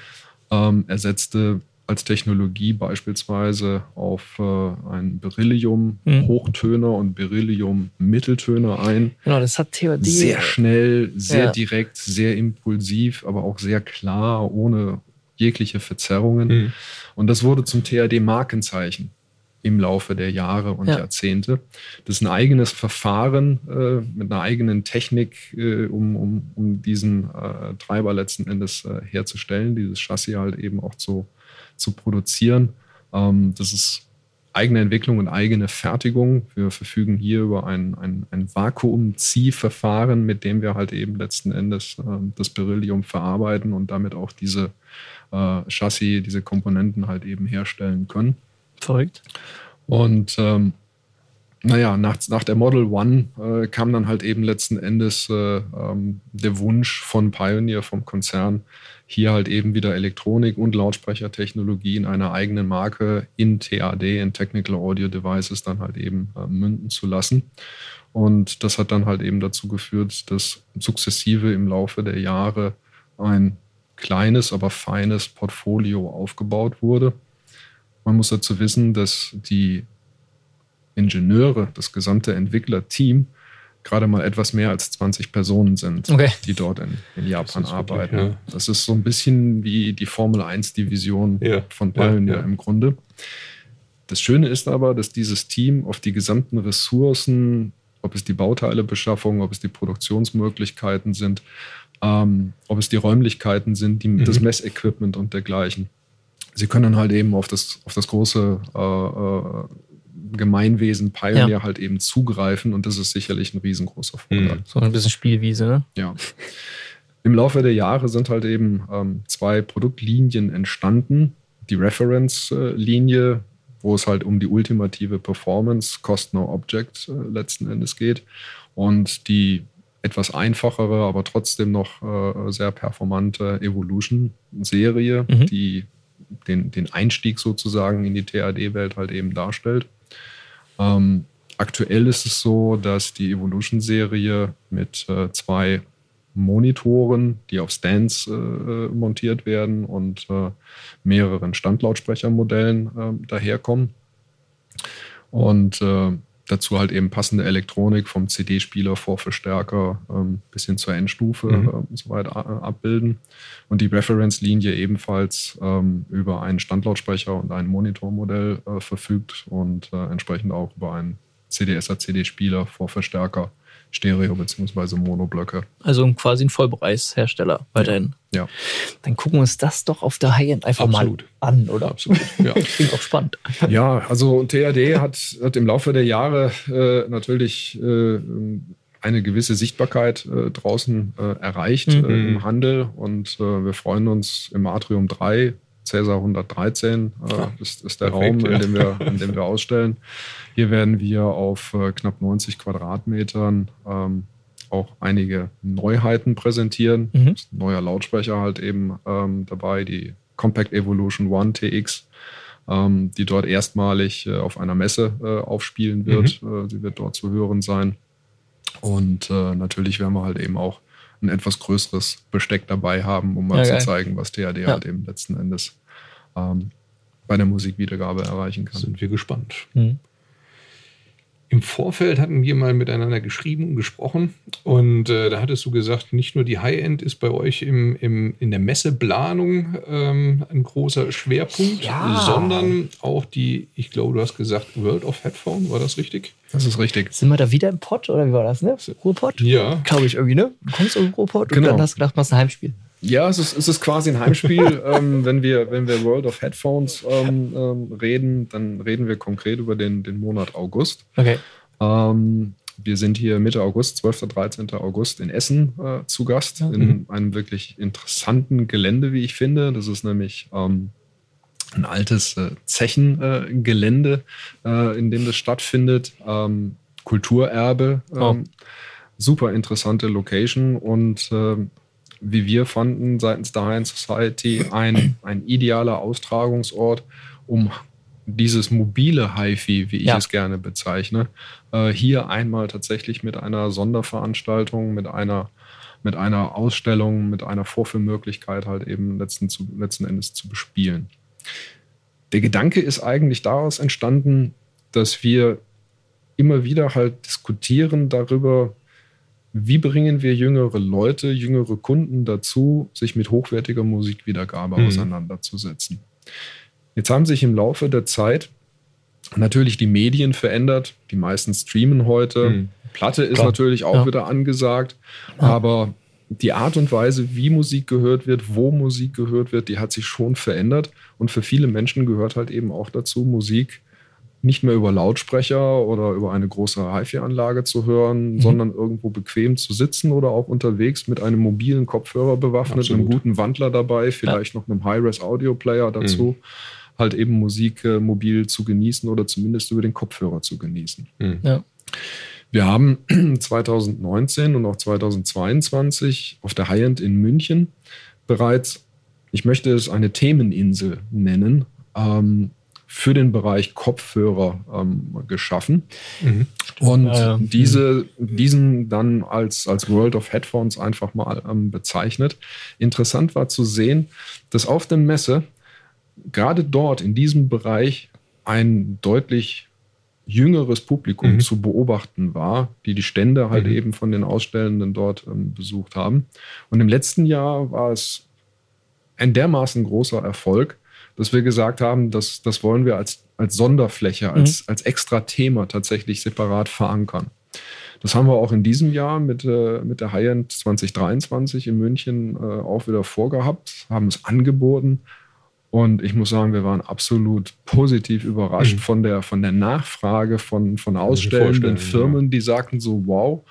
Ähm, er setzte als Technologie beispielsweise auf äh, ein Beryllium-Hochtöner mhm. und Beryllium-Mitteltöner ein.
Genau, das hat Theorie.
Sehr schnell, sehr ja. direkt, sehr impulsiv, aber auch sehr klar, ohne jegliche Verzerrungen. Mhm. Und das wurde zum THD-Markenzeichen im Laufe der Jahre und ja. Jahrzehnte. Das ist ein eigenes Verfahren äh, mit einer eigenen Technik, äh, um, um, um diesen äh, Treiber letzten Endes äh, herzustellen, dieses Chassis halt eben auch zu zu produzieren. Ähm, das ist eigene Entwicklung und eigene Fertigung. Wir verfügen hier über ein, ein, ein Vakuumziehverfahren, mit dem wir halt eben letzten Endes äh, das Beryllium verarbeiten und damit auch diese äh, Chassis, diese Komponenten halt eben herstellen können.
Verrückt.
Und ähm, naja, nach, nach der Model One äh, kam dann halt eben letzten Endes äh, ähm, der Wunsch von Pioneer, vom Konzern, hier halt eben wieder Elektronik und Lautsprechertechnologie in einer eigenen Marke in TAD, in Technical Audio Devices, dann halt eben äh, münden zu lassen. Und das hat dann halt eben dazu geführt, dass sukzessive im Laufe der Jahre ein kleines, aber feines Portfolio aufgebaut wurde. Man muss dazu wissen, dass die Ingenieure, das gesamte Entwicklerteam gerade mal etwas mehr als 20 Personen sind, okay. die dort in, in Japan arbeiten. Wirklich, ja. Das ist so ein bisschen wie die Formel 1-Division ja. von Pioneer ja, im Grunde. Das Schöne ist aber, dass dieses Team auf die gesamten Ressourcen, ob es die Bauteilebeschaffung, ob es die Produktionsmöglichkeiten sind, ähm, ob es die Räumlichkeiten sind, die, mhm. das Messequipment und dergleichen. Sie können halt eben auf das, auf das große äh, äh Gemeinwesen Pioneer ja. halt eben zugreifen und das ist sicherlich ein riesengroßer Vorteil. Mhm.
So ein bisschen Spielwiese, ne?
Ja. Im Laufe der Jahre sind halt eben ähm, zwei Produktlinien entstanden. Die Reference-Linie, wo es halt um die ultimative Performance, Cost No Object äh, letzten Endes geht. Und die etwas einfachere, aber trotzdem noch äh, sehr performante Evolution-Serie, mhm. die den, den Einstieg sozusagen in die TAD-Welt halt eben darstellt. Ähm, aktuell ist es so, dass die Evolution-Serie mit äh, zwei Monitoren, die auf Stands äh, montiert werden und äh, mehreren Standlautsprechermodellen äh, daherkommen. Und äh, dazu halt eben passende Elektronik vom CD-Spieler, Vorverstärker ähm, bis hin zur Endstufe mhm. äh, so weit abbilden. Und die Reference-Linie ebenfalls ähm, über einen Standlautsprecher und ein Monitormodell äh, verfügt und äh, entsprechend auch über einen CDSA-CD-Spieler, Vorverstärker Stereo- bzw. Monoblöcke.
Also quasi ein Vollpreishersteller weiterhin.
Ja.
Dann gucken wir uns das doch auf der High-End einfach Absolut. mal an, oder?
Absolut. Ja.
Klingt auch spannend.
Ja, also THD hat, hat im Laufe der Jahre äh, natürlich äh, eine gewisse Sichtbarkeit äh, draußen äh, erreicht mhm. Äh, im Handel und äh, wir freuen uns im Atrium 3 Cäsar 113 äh, ist, ist, der Perfekt, Raum, in, dem wir, in dem wir ausstellen. Hier werden wir auf äh, knapp 90 Quadratmetern ähm, auch einige Neuheiten präsentieren. Mhm. Neuer Lautsprecher halt eben ähm, dabei, die Compact Evolution One TX, ähm, die dort erstmalig äh, auf einer Messe äh, aufspielen wird. Mhm. Äh, sie wird dort zu hören sein. Und äh, natürlich werden wir halt eben auch ein etwas größeres Besteck dabei haben, um mal ja, zu geil. zeigen, was THD ja. halt eben letzten Endes ähm, bei der Musikwiedergabe erreichen kann.
Sind wir gespannt. Mhm. Im Vorfeld hatten wir mal miteinander geschrieben und gesprochen und äh, da hattest du gesagt, nicht nur die High-End ist bei euch im, im, in der Messeplanung ähm, ein großer Schwerpunkt, ja. sondern auch die, ich glaube, du hast gesagt, World of Headphone, war das richtig?
Das ist richtig.
Sind wir da wieder im Pott oder wie war das, ne? Ruhrpott?
Ja.
Glaube ich irgendwie, ne? Du kommst aus dem Ruhrpott genau. und dann hast du gedacht, machst ein Heimspiel.
Ja, es ist, es ist quasi ein Heimspiel. ähm, wenn, wir, wenn wir World of Headphones ähm, ähm, reden, dann reden wir konkret über den, den Monat August.
Okay.
Ähm, wir sind hier Mitte August, 12. 13. August in Essen äh, zu Gast, mhm. in einem wirklich interessanten Gelände, wie ich finde. Das ist nämlich ähm, ein altes äh, Zechengelände, äh, in dem das stattfindet. Ähm, Kulturerbe. Oh. Super interessante Location und wie wir fanden, seitens der High Society ein, ein idealer Austragungsort, um dieses mobile HiFi, wie ich ja. es gerne bezeichne, äh, hier einmal tatsächlich mit einer Sonderveranstaltung, mit einer, mit einer Ausstellung, mit einer Vorführmöglichkeit halt eben letzten, zu, letzten Endes zu bespielen. Der Gedanke ist eigentlich daraus entstanden, dass wir immer wieder halt diskutieren darüber, wie bringen wir jüngere Leute, jüngere Kunden dazu, sich mit hochwertiger Musikwiedergabe mhm. auseinanderzusetzen. Jetzt haben sich im Laufe der Zeit natürlich die Medien verändert. Die meisten streamen heute. Mhm. Platte ist Klar. natürlich auch ja. wieder angesagt. Ja. Aber die Art und Weise, wie Musik gehört wird, wo Musik gehört wird, die hat sich schon verändert. Und für viele Menschen gehört halt eben auch dazu, Musik nicht mehr über Lautsprecher oder über eine große HiFi-Anlage zu hören, mhm. sondern irgendwo bequem zu sitzen oder auch unterwegs mit einem mobilen Kopfhörer bewaffnet, Absolut. einem guten Wandler dabei, vielleicht ja. noch einem High-Res-Audio-Player dazu, mhm. halt eben Musik äh, mobil zu genießen oder zumindest über den Kopfhörer zu genießen.
Mhm. Ja.
Wir haben 2019 und auch 2022 auf der High-End in München bereits, ich möchte es eine Themeninsel nennen, ähm, für den Bereich Kopfhörer ähm, geschaffen. Mhm. Und ja, diese, diesen dann als, als World of Headphones einfach mal ähm, bezeichnet. Interessant war zu sehen, dass auf der Messe gerade dort in diesem Bereich ein deutlich jüngeres Publikum mhm. zu beobachten war, die die Stände halt mhm. eben von den Ausstellenden dort ähm, besucht haben. Und im letzten Jahr war es ein dermaßen großer Erfolg, dass wir gesagt haben, dass, das wollen wir als, als Sonderfläche, als, mhm. als extra Thema tatsächlich separat verankern. Das haben wir auch in diesem Jahr mit, äh, mit der High-End 2023 in München äh, auch wieder vorgehabt, haben es angeboten. Und ich muss sagen, wir waren absolut positiv überrascht mhm. von, der, von der Nachfrage von, von ausstellenden Firmen, die sagten so, wow,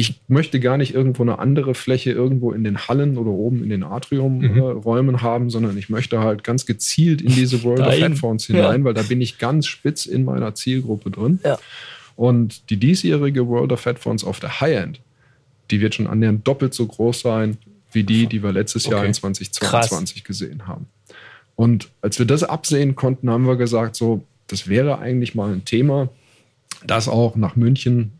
ich möchte gar nicht irgendwo eine andere Fläche irgendwo in den Hallen oder oben in den Atriumräumen mhm. äh, haben, sondern ich möchte halt ganz gezielt in diese World of Headphones hinein, ja. weil da bin ich ganz spitz in meiner Zielgruppe drin.
Ja.
Und die diesjährige World of Headphones auf der High-End, die wird schon annähernd doppelt so groß sein wie die, die wir letztes Jahr
Okay.
in 2022 gesehen haben. Und als wir das absehen konnten, haben wir gesagt, so, das wäre eigentlich mal ein Thema, das auch nach München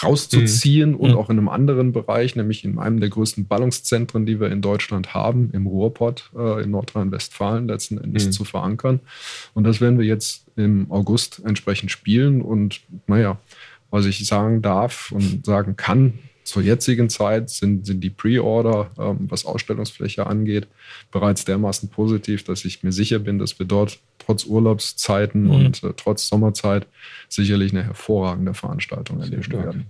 rauszuziehen und
Mhm.
auch in einem anderen Bereich, nämlich in einem der größten Ballungszentren, die wir in Deutschland haben, im Ruhrpott äh, in Nordrhein-Westfalen letzten Endes
Mhm.
zu verankern. Und das werden wir jetzt im August entsprechend spielen. Und naja, was ich sagen darf und sagen kann, zur jetzigen Zeit sind, sind die Pre-Order, ähm, was Ausstellungsfläche angeht, bereits dermaßen positiv, dass ich mir sicher bin, dass wir dort trotz Urlaubszeiten
Mhm.
und äh, trotz Sommerzeit sicherlich eine hervorragende Veranstaltung erleben
stark.
werden.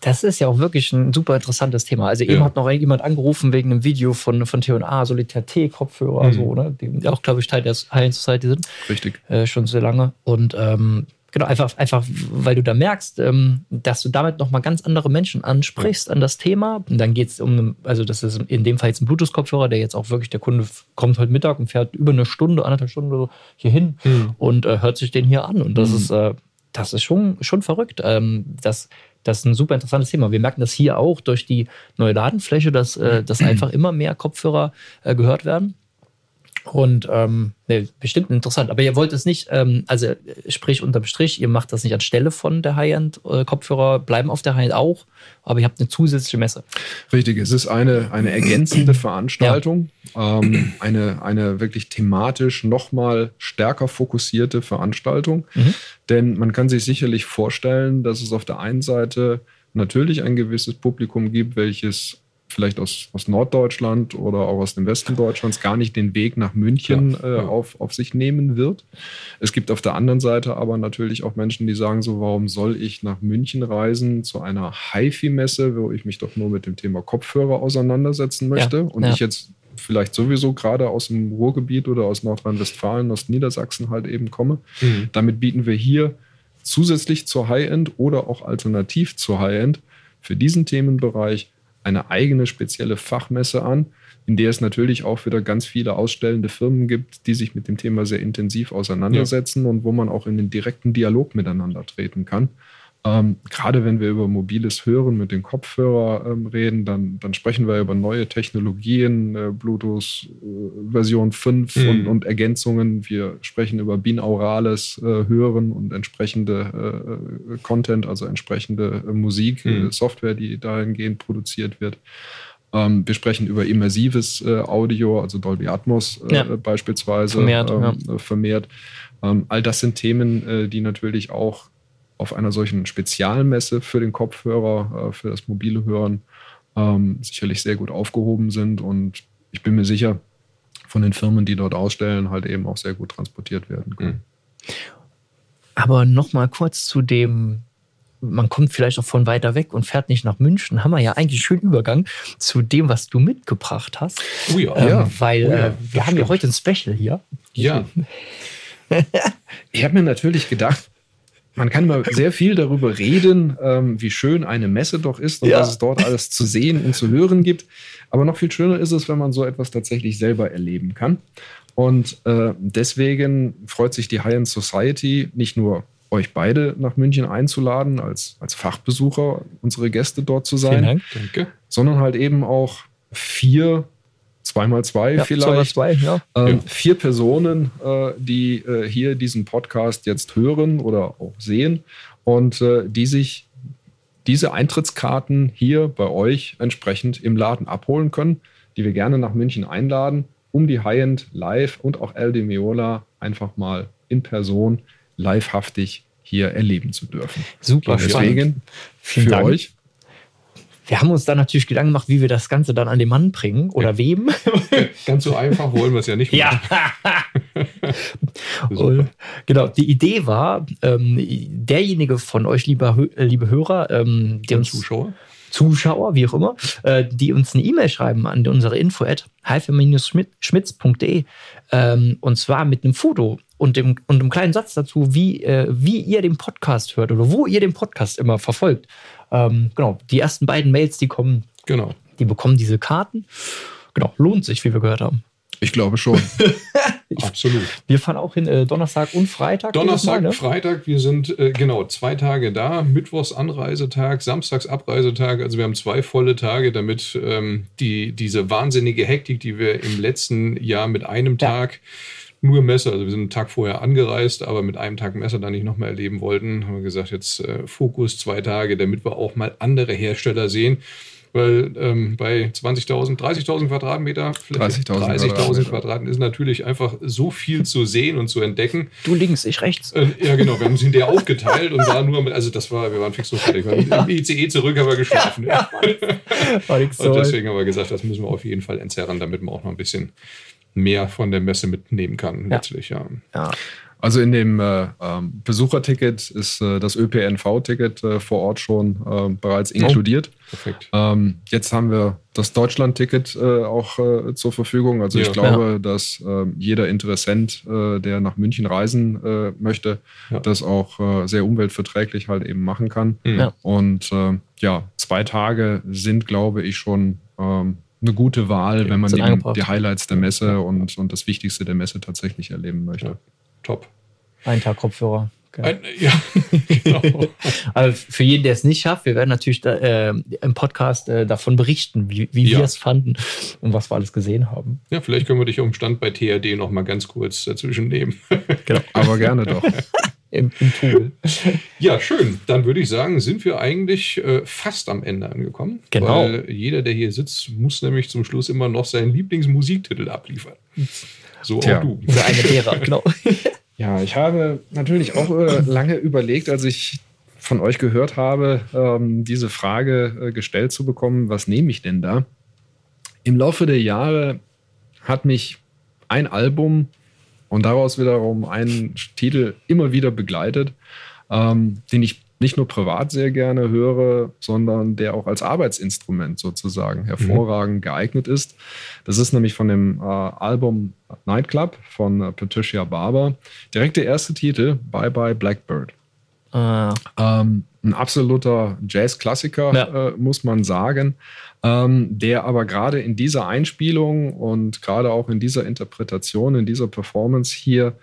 Das ist ja auch wirklich ein super interessantes Thema. Also eben
Ja.
hat noch jemand angerufen wegen einem Video von, von T&A, Solitär T-Kopfhörer,
Mhm.
so, ne? die auch, glaube ich, Teil der High Society sind.
Richtig.
äh, schon sehr lange. Und ähm, genau, einfach, einfach, weil du da merkst, ähm, dass du damit nochmal ganz andere Menschen ansprichst an das Thema. Und dann geht es um, also das ist in dem Fall jetzt ein Bluetooth-Kopfhörer, der jetzt auch wirklich, der Kunde kommt heute Mittag und fährt über eine Stunde, anderthalb Stunden hier hin
Mhm.
und äh, hört sich den hier an. Und das
Mhm.
ist, äh, das ist schon, schon verrückt. Ähm, das, das ist ein super interessantes Thema. Wir merken das hier auch durch die neue Ladenfläche, dass, äh, dass einfach immer mehr Kopfhörer äh, gehört werden. Und ähm, nee, bestimmt interessant. Aber ihr wollt es nicht, ähm, also äh, sprich unterm Strich, ihr macht das nicht anstelle von der High-End-Kopfhörer, bleiben auf der High-End auch, aber ihr habt eine zusätzliche Messe.
Richtig, es ist eine, eine ergänzende Veranstaltung, ähm, eine, eine wirklich thematisch nochmal stärker fokussierte Veranstaltung.
Mhm.
Denn man kann sich sicherlich vorstellen, dass es auf der einen Seite natürlich ein gewisses Publikum gibt, welches vielleicht aus, aus Norddeutschland oder auch aus dem Westen Deutschlands gar nicht den Weg nach München
Ja,
äh, auf, auf sich nehmen wird. Es gibt auf der anderen Seite aber natürlich auch Menschen, die sagen so, warum soll ich nach München reisen zu einer HiFi-Messe, wo ich mich doch nur mit dem Thema Kopfhörer auseinandersetzen möchte
Ja,
und ich jetzt vielleicht sowieso gerade aus dem Ruhrgebiet oder aus Nordrhein-Westfalen, aus Niedersachsen halt eben komme.
Mhm.
Damit bieten wir hier zusätzlich zur High-End oder auch alternativ zur High-End für diesen Themenbereich eine eigene spezielle Fachmesse an, in der es natürlich auch wieder ganz viele ausstellende Firmen gibt, die sich mit dem Thema sehr intensiv auseinandersetzen und wo man auch in den direkten Dialog miteinander treten kann. Ähm, gerade wenn wir über mobiles Hören mit den Kopfhörer ähm, reden, dann, dann sprechen wir über neue Technologien, äh, Bluetooth äh, Version 5
Mhm.
und, und Ergänzungen. Wir sprechen über binaurales äh, Hören und entsprechende äh, äh, Content, also entsprechende äh, Musik,
Mhm.
Software, die dahingehend produziert wird. Ähm, wir sprechen über immersives Audio, also Dolby Atmos
Ja.
beispielsweise
Vermehrt,
ähm,
ja.
vermehrt. Ähm, all das sind Themen, die natürlich auch auf einer solchen Spezialmesse für den Kopfhörer, äh, für das mobile Hören ähm, sicherlich sehr gut aufgehoben sind. Und ich bin mir sicher, von den Firmen, die dort ausstellen, halt eben auch sehr gut transportiert werden können.
Mhm.
Aber nochmal kurz zu dem, man kommt vielleicht auch von weiter weg und fährt nicht nach München, haben wir ja eigentlich einen schönen Übergang zu dem, was du mitgebracht hast.
Oh ja.
Ähm,
Ja.
Weil
Oh ja,
äh, wir haben ja
stimmt.
heute ein Special hier.
ja.
Ich habe mir natürlich gedacht, man kann mal sehr viel darüber reden, ähm, wie schön eine Messe doch ist und
Ja.
was es dort alles zu sehen und zu hören gibt. Aber noch viel schöner ist es, wenn man so etwas tatsächlich selber erleben kann. Und äh, deswegen freut sich die High-End Society nicht nur euch beide nach München einzuladen, als, als Fachbesucher unsere Gäste dort zu sein,
Vielen Dank.
Sondern halt eben auch vier, zweimal zwei
Ja,
vielleicht,
Zwei, ja.
ähm,
Ja.
vier Personen, äh, die äh, hier diesen Podcast jetzt hören oder auch sehen und äh, die sich diese Eintrittskarten hier bei euch entsprechend im Laden abholen können, die wir gerne nach München einladen, um die High-End live und auch El de Miola einfach mal in Person livehaftig hier erleben zu dürfen.
Super
Und deswegen für
Dank.
euch
Wir haben uns da natürlich Gedanken gemacht, wie wir das Ganze dann an den Mann bringen oder wem.
Ganz so einfach wollen wir es ja nicht
Ja. Und, genau, die Idee war, ähm, derjenige von euch, äh, liebe Hörer, ähm, die uns
Zuschauer.
Zuschauer, wie auch immer, äh, die uns eine E-Mail schreiben an unsere info at schmitzde ähm, und zwar mit einem Foto und dem und einem kleinen Satz dazu, wie, äh, wie ihr den Podcast hört oder wo ihr den Podcast immer verfolgt. Ähm, genau, die ersten beiden Mails, die kommen,
Genau.
die bekommen diese Karten. Genau, lohnt sich, wie wir gehört haben.
Ich glaube schon.
Absolut.
Wir fahren auch hin äh, Donnerstag und Freitag.
Donnerstag,
Mal, ne?
Freitag, wir sind äh, genau zwei Tage da. Mittwochs Anreisetag, Samstags Abreisetag. Also wir haben zwei volle Tage, damit ähm, die, diese wahnsinnige Hektik, die wir im letzten Jahr mit einem
Ja.
Tag nur Messe, also wir sind einen Tag vorher angereist, aber mit einem Tag Messe dann nicht nochmal erleben wollten, haben wir gesagt, jetzt äh, Fokus zwei Tage, damit wir auch mal andere Hersteller sehen. Weil ähm, bei 20.000, 30.000 Quadratmeter, Fläche,
30.000
30.000
Quadratmeter.
Quadratmeter ist natürlich einfach so viel zu sehen und zu entdecken.
Du links, ich rechts.
Äh, ja, genau, wir haben es hinterher aufgeteilt und waren nur, mit, also das war, wir waren fix und fertig. Wir waren Im ICE zurück, haben wir geschlafen. Ja,
War nix
Und
so.
deswegen haben wir gesagt, das müssen wir auf jeden Fall entzerren, damit man auch noch ein bisschen mehr von der Messe mitnehmen kann,
Ja.
letztlich, ja.
Ja.
Also in dem äh, ähm, Besucherticket ist äh, das ÖPNV-Ticket äh, vor Ort schon äh, bereits inkludiert.
Perfekt.
Ähm, jetzt haben wir das Deutschland-Ticket äh, auch äh, zur Verfügung. Also
Ja.
ich glaube, dass äh, jeder Interessent, äh, der nach München reisen äh, möchte,
Ja.
das auch äh, sehr umweltverträglich halt eben machen kann.
Ja.
Und äh, ja, zwei Tage sind, glaube ich, schon ähm, eine gute Wahl, wenn man
angebracht.
die Highlights der Messe und, und das Wichtigste der Messe tatsächlich erleben möchte.
Ja. Top.
Ein Tag Kopfhörer. Okay.
Ein, ja, genau.
Aber für jeden, der es nicht schafft, wir werden natürlich da, äh, im Podcast äh, davon berichten, wie, wie
Ja.
wir es fanden und was wir alles gesehen haben.
ja, vielleicht können wir dich um Stand bei THD noch mal ganz kurz dazwischen nehmen.
Genau.
Aber gerne doch.
Im, im Tool.
Ja, schön. Dann würde ich sagen, sind wir eigentlich äh, fast am Ende angekommen.
Genau.
Weil jeder, der hier sitzt, muss nämlich zum Schluss immer noch seinen Lieblingsmusiktitel abliefern. So
Tja.
auch du.
Oder eine Lehrer, genau.
Ja, ich habe natürlich auch äh, lange überlegt, als ich von euch gehört habe, ähm, diese Frage äh, gestellt zu bekommen, was nehme ich denn da? Im Laufe der Jahre hat mich ein Album und daraus wiederum ein Titel immer wieder begleitet, ähm, den ich nicht nur privat sehr gerne höre, sondern der auch als Arbeitsinstrument sozusagen hervorragend geeignet ist. Das ist nämlich von dem äh, Album Nightclub von äh, Patricia Barber. Direkt der erste Titel, Bye Bye Blackbird.
äh,
Ähm, ein absoluter Jazz-Klassiker,
Ja.
äh, muss man sagen, ähm, der aber gerade in dieser Einspielung und gerade auch in dieser Interpretation, in dieser Performance hier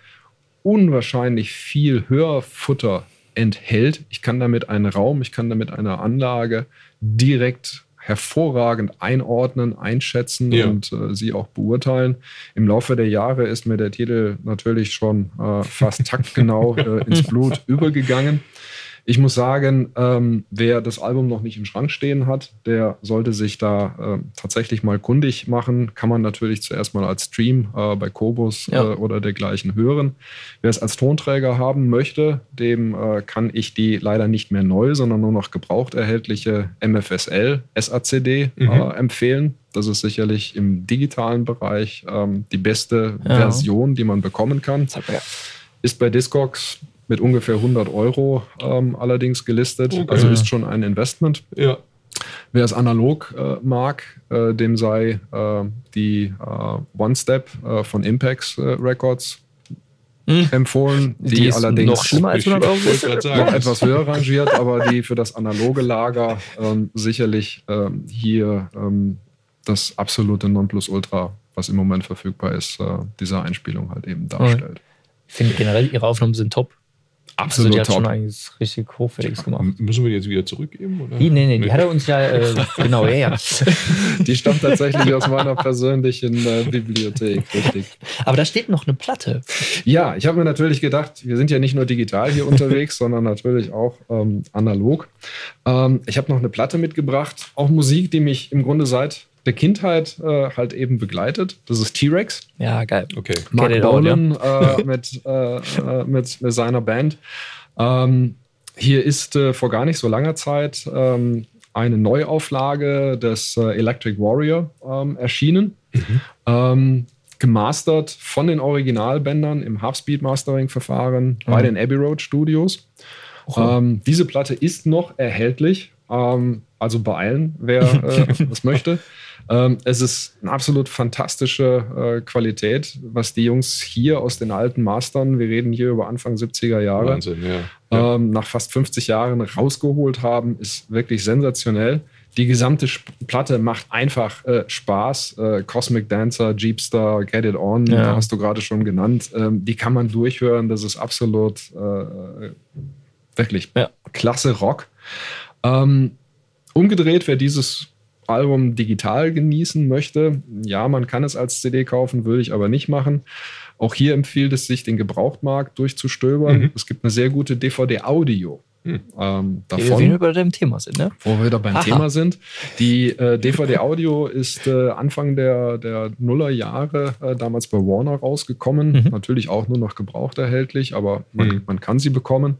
unwahrscheinlich viel Hörfutter enthält. Ich kann damit einen Raum, ich kann damit eine Anlage direkt hervorragend einordnen, einschätzen
Ja.
und äh, sie auch beurteilen. Im Laufe der Jahre ist mir der Titel natürlich schon äh, fast taktgenau äh, ins Blut übergegangen. Ich muss sagen, ähm, wer das Album noch nicht im Schrank stehen hat, der sollte sich da äh, tatsächlich mal kundig machen. Kann man natürlich zuerst mal als Stream äh, bei Kobus
Ja.
äh, oder dergleichen hören. Wer es als Tonträger haben möchte, dem äh, kann ich die leider nicht mehr neu, sondern nur noch gebraucht erhältliche MFSL SACD
Mhm.
äh, empfehlen. Das ist sicherlich im digitalen Bereich ähm, die beste
Ja.
Version, die man bekommen kann. Ist bei Discogs mit ungefähr 100 Euro ähm, allerdings gelistet.
Okay.
Also ist schon ein Investment.
Ja.
Wer es analog äh, mag, äh, dem sei äh, die äh, One Step äh, von Impex äh, Records
Hm.
empfohlen, die,
Die
allerdings
noch schlimmer als
Ich
100 Euro.
noch etwas höher rangiert, aber die für das analoge Lager ähm, sicherlich ähm, hier ähm, das absolute Nonplusultra, was im Moment verfügbar ist, äh, dieser Einspielung halt eben darstellt.
Ich finde generell, ihre Aufnahmen sind top.
Absolut
also die hat
top.
schon eigentlich richtig hochwertiges gemacht.
Müssen wir die jetzt wieder zurückgeben? Oder?
Die, nee, nee, die hat er uns ja, äh, genau, ja, ja.
Die stammt tatsächlich aus meiner persönlichen äh, Bibliothek, richtig.
Aber da steht noch eine Platte.
Ja, ich habe mir natürlich gedacht, wir sind ja nicht nur digital hier unterwegs, sondern natürlich auch ähm, analog. Ähm, ich habe noch eine Platte mitgebracht, auch Musik, die mich im Grunde seit der Kindheit äh, halt eben begleitet. Das ist T-Rex.
Ja, geil.
Okay.
Mark Bolan äh, mit, äh, äh, mit, mit seiner Band. Ähm, hier ist äh, vor gar nicht so langer Zeit ähm, eine Neuauflage des äh, Electric Warrior ähm, erschienen. Ähm, gemastert von den Originalbändern im Half-Speed Mastering-Verfahren bei den Abbey Road Studios. Ähm, diese Platte ist noch erhältlich, ähm, also beeilen, wer äh, das möchte. Ähm, es ist eine absolut fantastische äh, Qualität, was die Jungs hier aus den alten Mastern, wir reden hier über Anfang 70er Jahre,
Wahnsinn, ja. ja.
Ähm, nach fast 50 Jahren rausgeholt haben, ist wirklich sensationell. Die gesamte Platte macht einfach äh, Spaß. Äh, Cosmic Dancer, Jeepstar, Get It On, ja. hast du gerade schon genannt. Ähm, die kann man durchhören. Das ist absolut äh, wirklich ja. klasse Rock. Ähm, umgedreht, wer dieses Album digital genießen möchte, ja, man kann es als CD kaufen, würde ich aber nicht machen. Auch hier empfiehlt es sich, den Gebrauchtmarkt durchzustöbern. Mhm. Es gibt eine sehr gute DVD-Audio. Hm. Ähm,
davon, wir bei dem Thema sind, ne?
Wo wir wieder beim Aha. Thema sind. Die äh, DVD-Audio ist äh, Anfang der, der Nullerjahre äh, damals bei Warner rausgekommen. Mhm. Natürlich auch nur noch gebraucht erhältlich, aber man, mhm. man kann sie bekommen.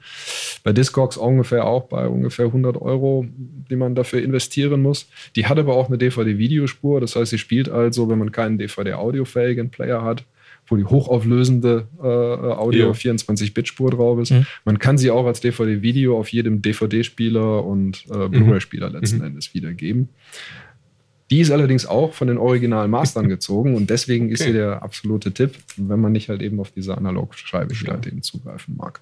Bei Discogs ungefähr auch bei ungefähr 100 Euro, die man dafür investieren muss. Die hat aber auch eine DVD-Videospur. Das heißt, sie spielt also, wenn man keinen DVD-audiofähigen Player hat, wo die hochauflösende äh, Audio ja. 24-Bit-Spur drauf ist. Mhm. Man kann sie auch als DVD-Video auf jedem DVD-Spieler und äh, Blu-ray-Spieler mhm. letzten mhm. Endes wiedergeben. Die ist allerdings auch von den originalen Mastern gezogen und deswegen okay. ist sie der absolute Tipp, wenn man nicht halt eben auf diese Analog-Scheibe eben zugreifen mag.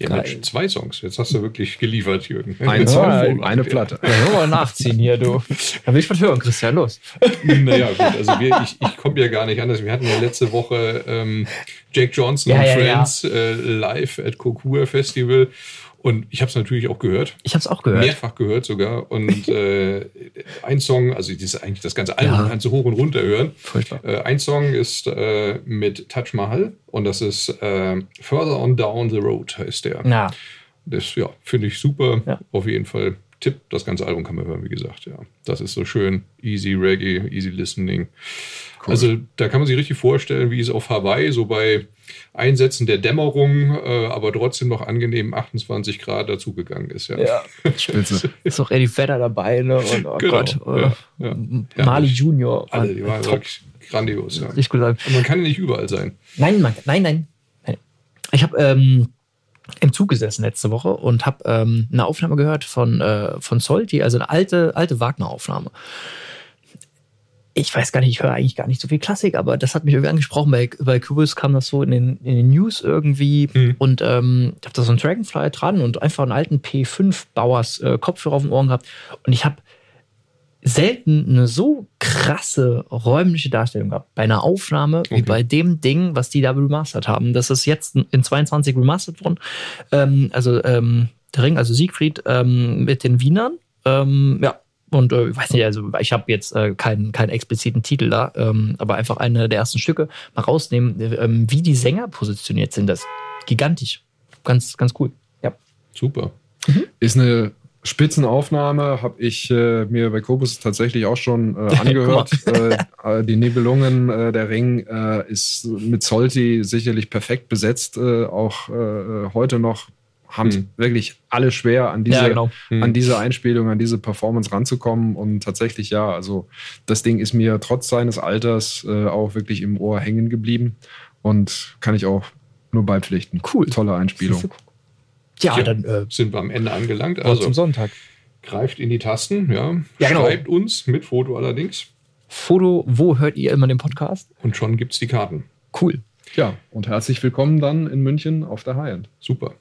Ja, Mensch, zwei Songs. Jetzt hast du wirklich geliefert, Jürgen.
Eine, ja, eine Platte.
Ja, mal nachziehen hier, du. Da will ich was hören, Christian, los.
Naja, gut, also wir, ich, ich komme ja gar nicht anders. Wir hatten ja letzte Woche ähm, Jake Johnson ja, und Friends äh, live at Kokua Festival und ich habe es natürlich auch gehört.
Ich habe es auch gehört.
Mehrfach gehört sogar. Und äh, ein Song, also das ist eigentlich das ganze Album, ja. kannst du hoch und runter hören. Furchtbar. Äh, ein Song ist äh, mit Taj Mahal und das ist äh, Further on Down the Road heißt der.
Ja.
Das ja, finde ich super. Ja. Auf jeden Fall Tipp. Das ganze Album kann man hören, wie gesagt. Ja, das ist so schön easy Reggae, easy listening. Cool. Also da kann man sich richtig vorstellen, wie es auf Hawaii so bei Einsätzen der Dämmerung, äh, aber trotzdem noch angenehm 28 Grad dazugegangen ist. Ja, ja.
Spitze. ist auch Eddie Vedder dabei, ne? Und oh genau. Gott, äh, ja, ja. Mali Junior.
Alle, die waren wirklich grandios. Ja. Ich Und man kann ja nicht überall sein.
Nein, man, nein, nein. nein. Ich habe ähm, im Zug gesessen letzte Woche und habe ähm, eine Aufnahme gehört von, äh, von Solti, also eine alte, alte Wagner-Aufnahme ich weiß gar nicht, ich höre eigentlich gar nicht so viel Klassik, aber das hat mich irgendwie angesprochen. Bei, bei Kubus kam das so in den, in den News irgendwie mhm. und ähm, ich habe da so einen Dragonfly dran und einfach einen alten P5 Bauers äh, Kopfhörer auf den Ohren gehabt und ich habe selten eine so krasse räumliche Darstellung gehabt bei einer Aufnahme okay. wie bei dem Ding, was die da remastered haben. Das ist jetzt in 22 remastered worden. Ähm, also ähm, der Ring, also Siegfried ähm, mit den Wienern. Ähm, ja, und äh, ich weiß nicht, also ich habe jetzt äh, keinen, keinen expliziten Titel da, ähm, aber einfach eine der ersten Stücke mal rausnehmen, ähm, wie die Sänger positioniert sind. Das ist gigantisch. Ganz, ganz cool. Ja.
Super.
Mhm. Ist eine Spitzenaufnahme, habe ich äh, mir bei Kobus tatsächlich auch schon äh, angehört. Äh, äh, die Nibelungen, äh, der Ring ist mit Solti sicherlich perfekt besetzt, auch heute noch haben mhm. wirklich alle schwer, an diese, ja, genau. mhm. an diese Einspielung, an diese Performance ranzukommen. Und tatsächlich, ja, also das Ding ist mir trotz seines Alters äh, auch wirklich im Ohr hängen geblieben und kann ich auch nur beipflichten.
Cool.
Tolle Einspielung.
Ja, ja, dann äh, sind wir am Ende angelangt. Also
zum Sonntag.
Greift in die Tasten, ja. ja genau. Schreibt uns mit Foto allerdings.
Foto, wo hört ihr immer den Podcast?
Und schon gibt es die Karten.
Cool.
Ja, und herzlich willkommen dann in München auf der High-End.
Super.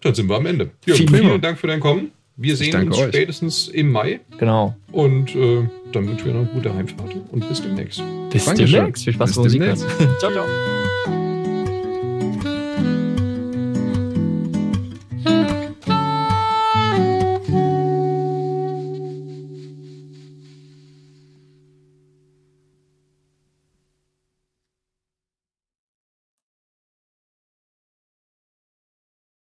Dann sind wir am Ende. Ja, vielen, vielen Dank für dein Kommen. Wir sehen uns euch. spätestens im Mai.
Genau.
Und äh, dann wünschen wir noch eine gute Heimfahrt und bis demnächst.
Bis Dankeschön. demnächst. Viel Spaß bis Musik. ciao, ciao.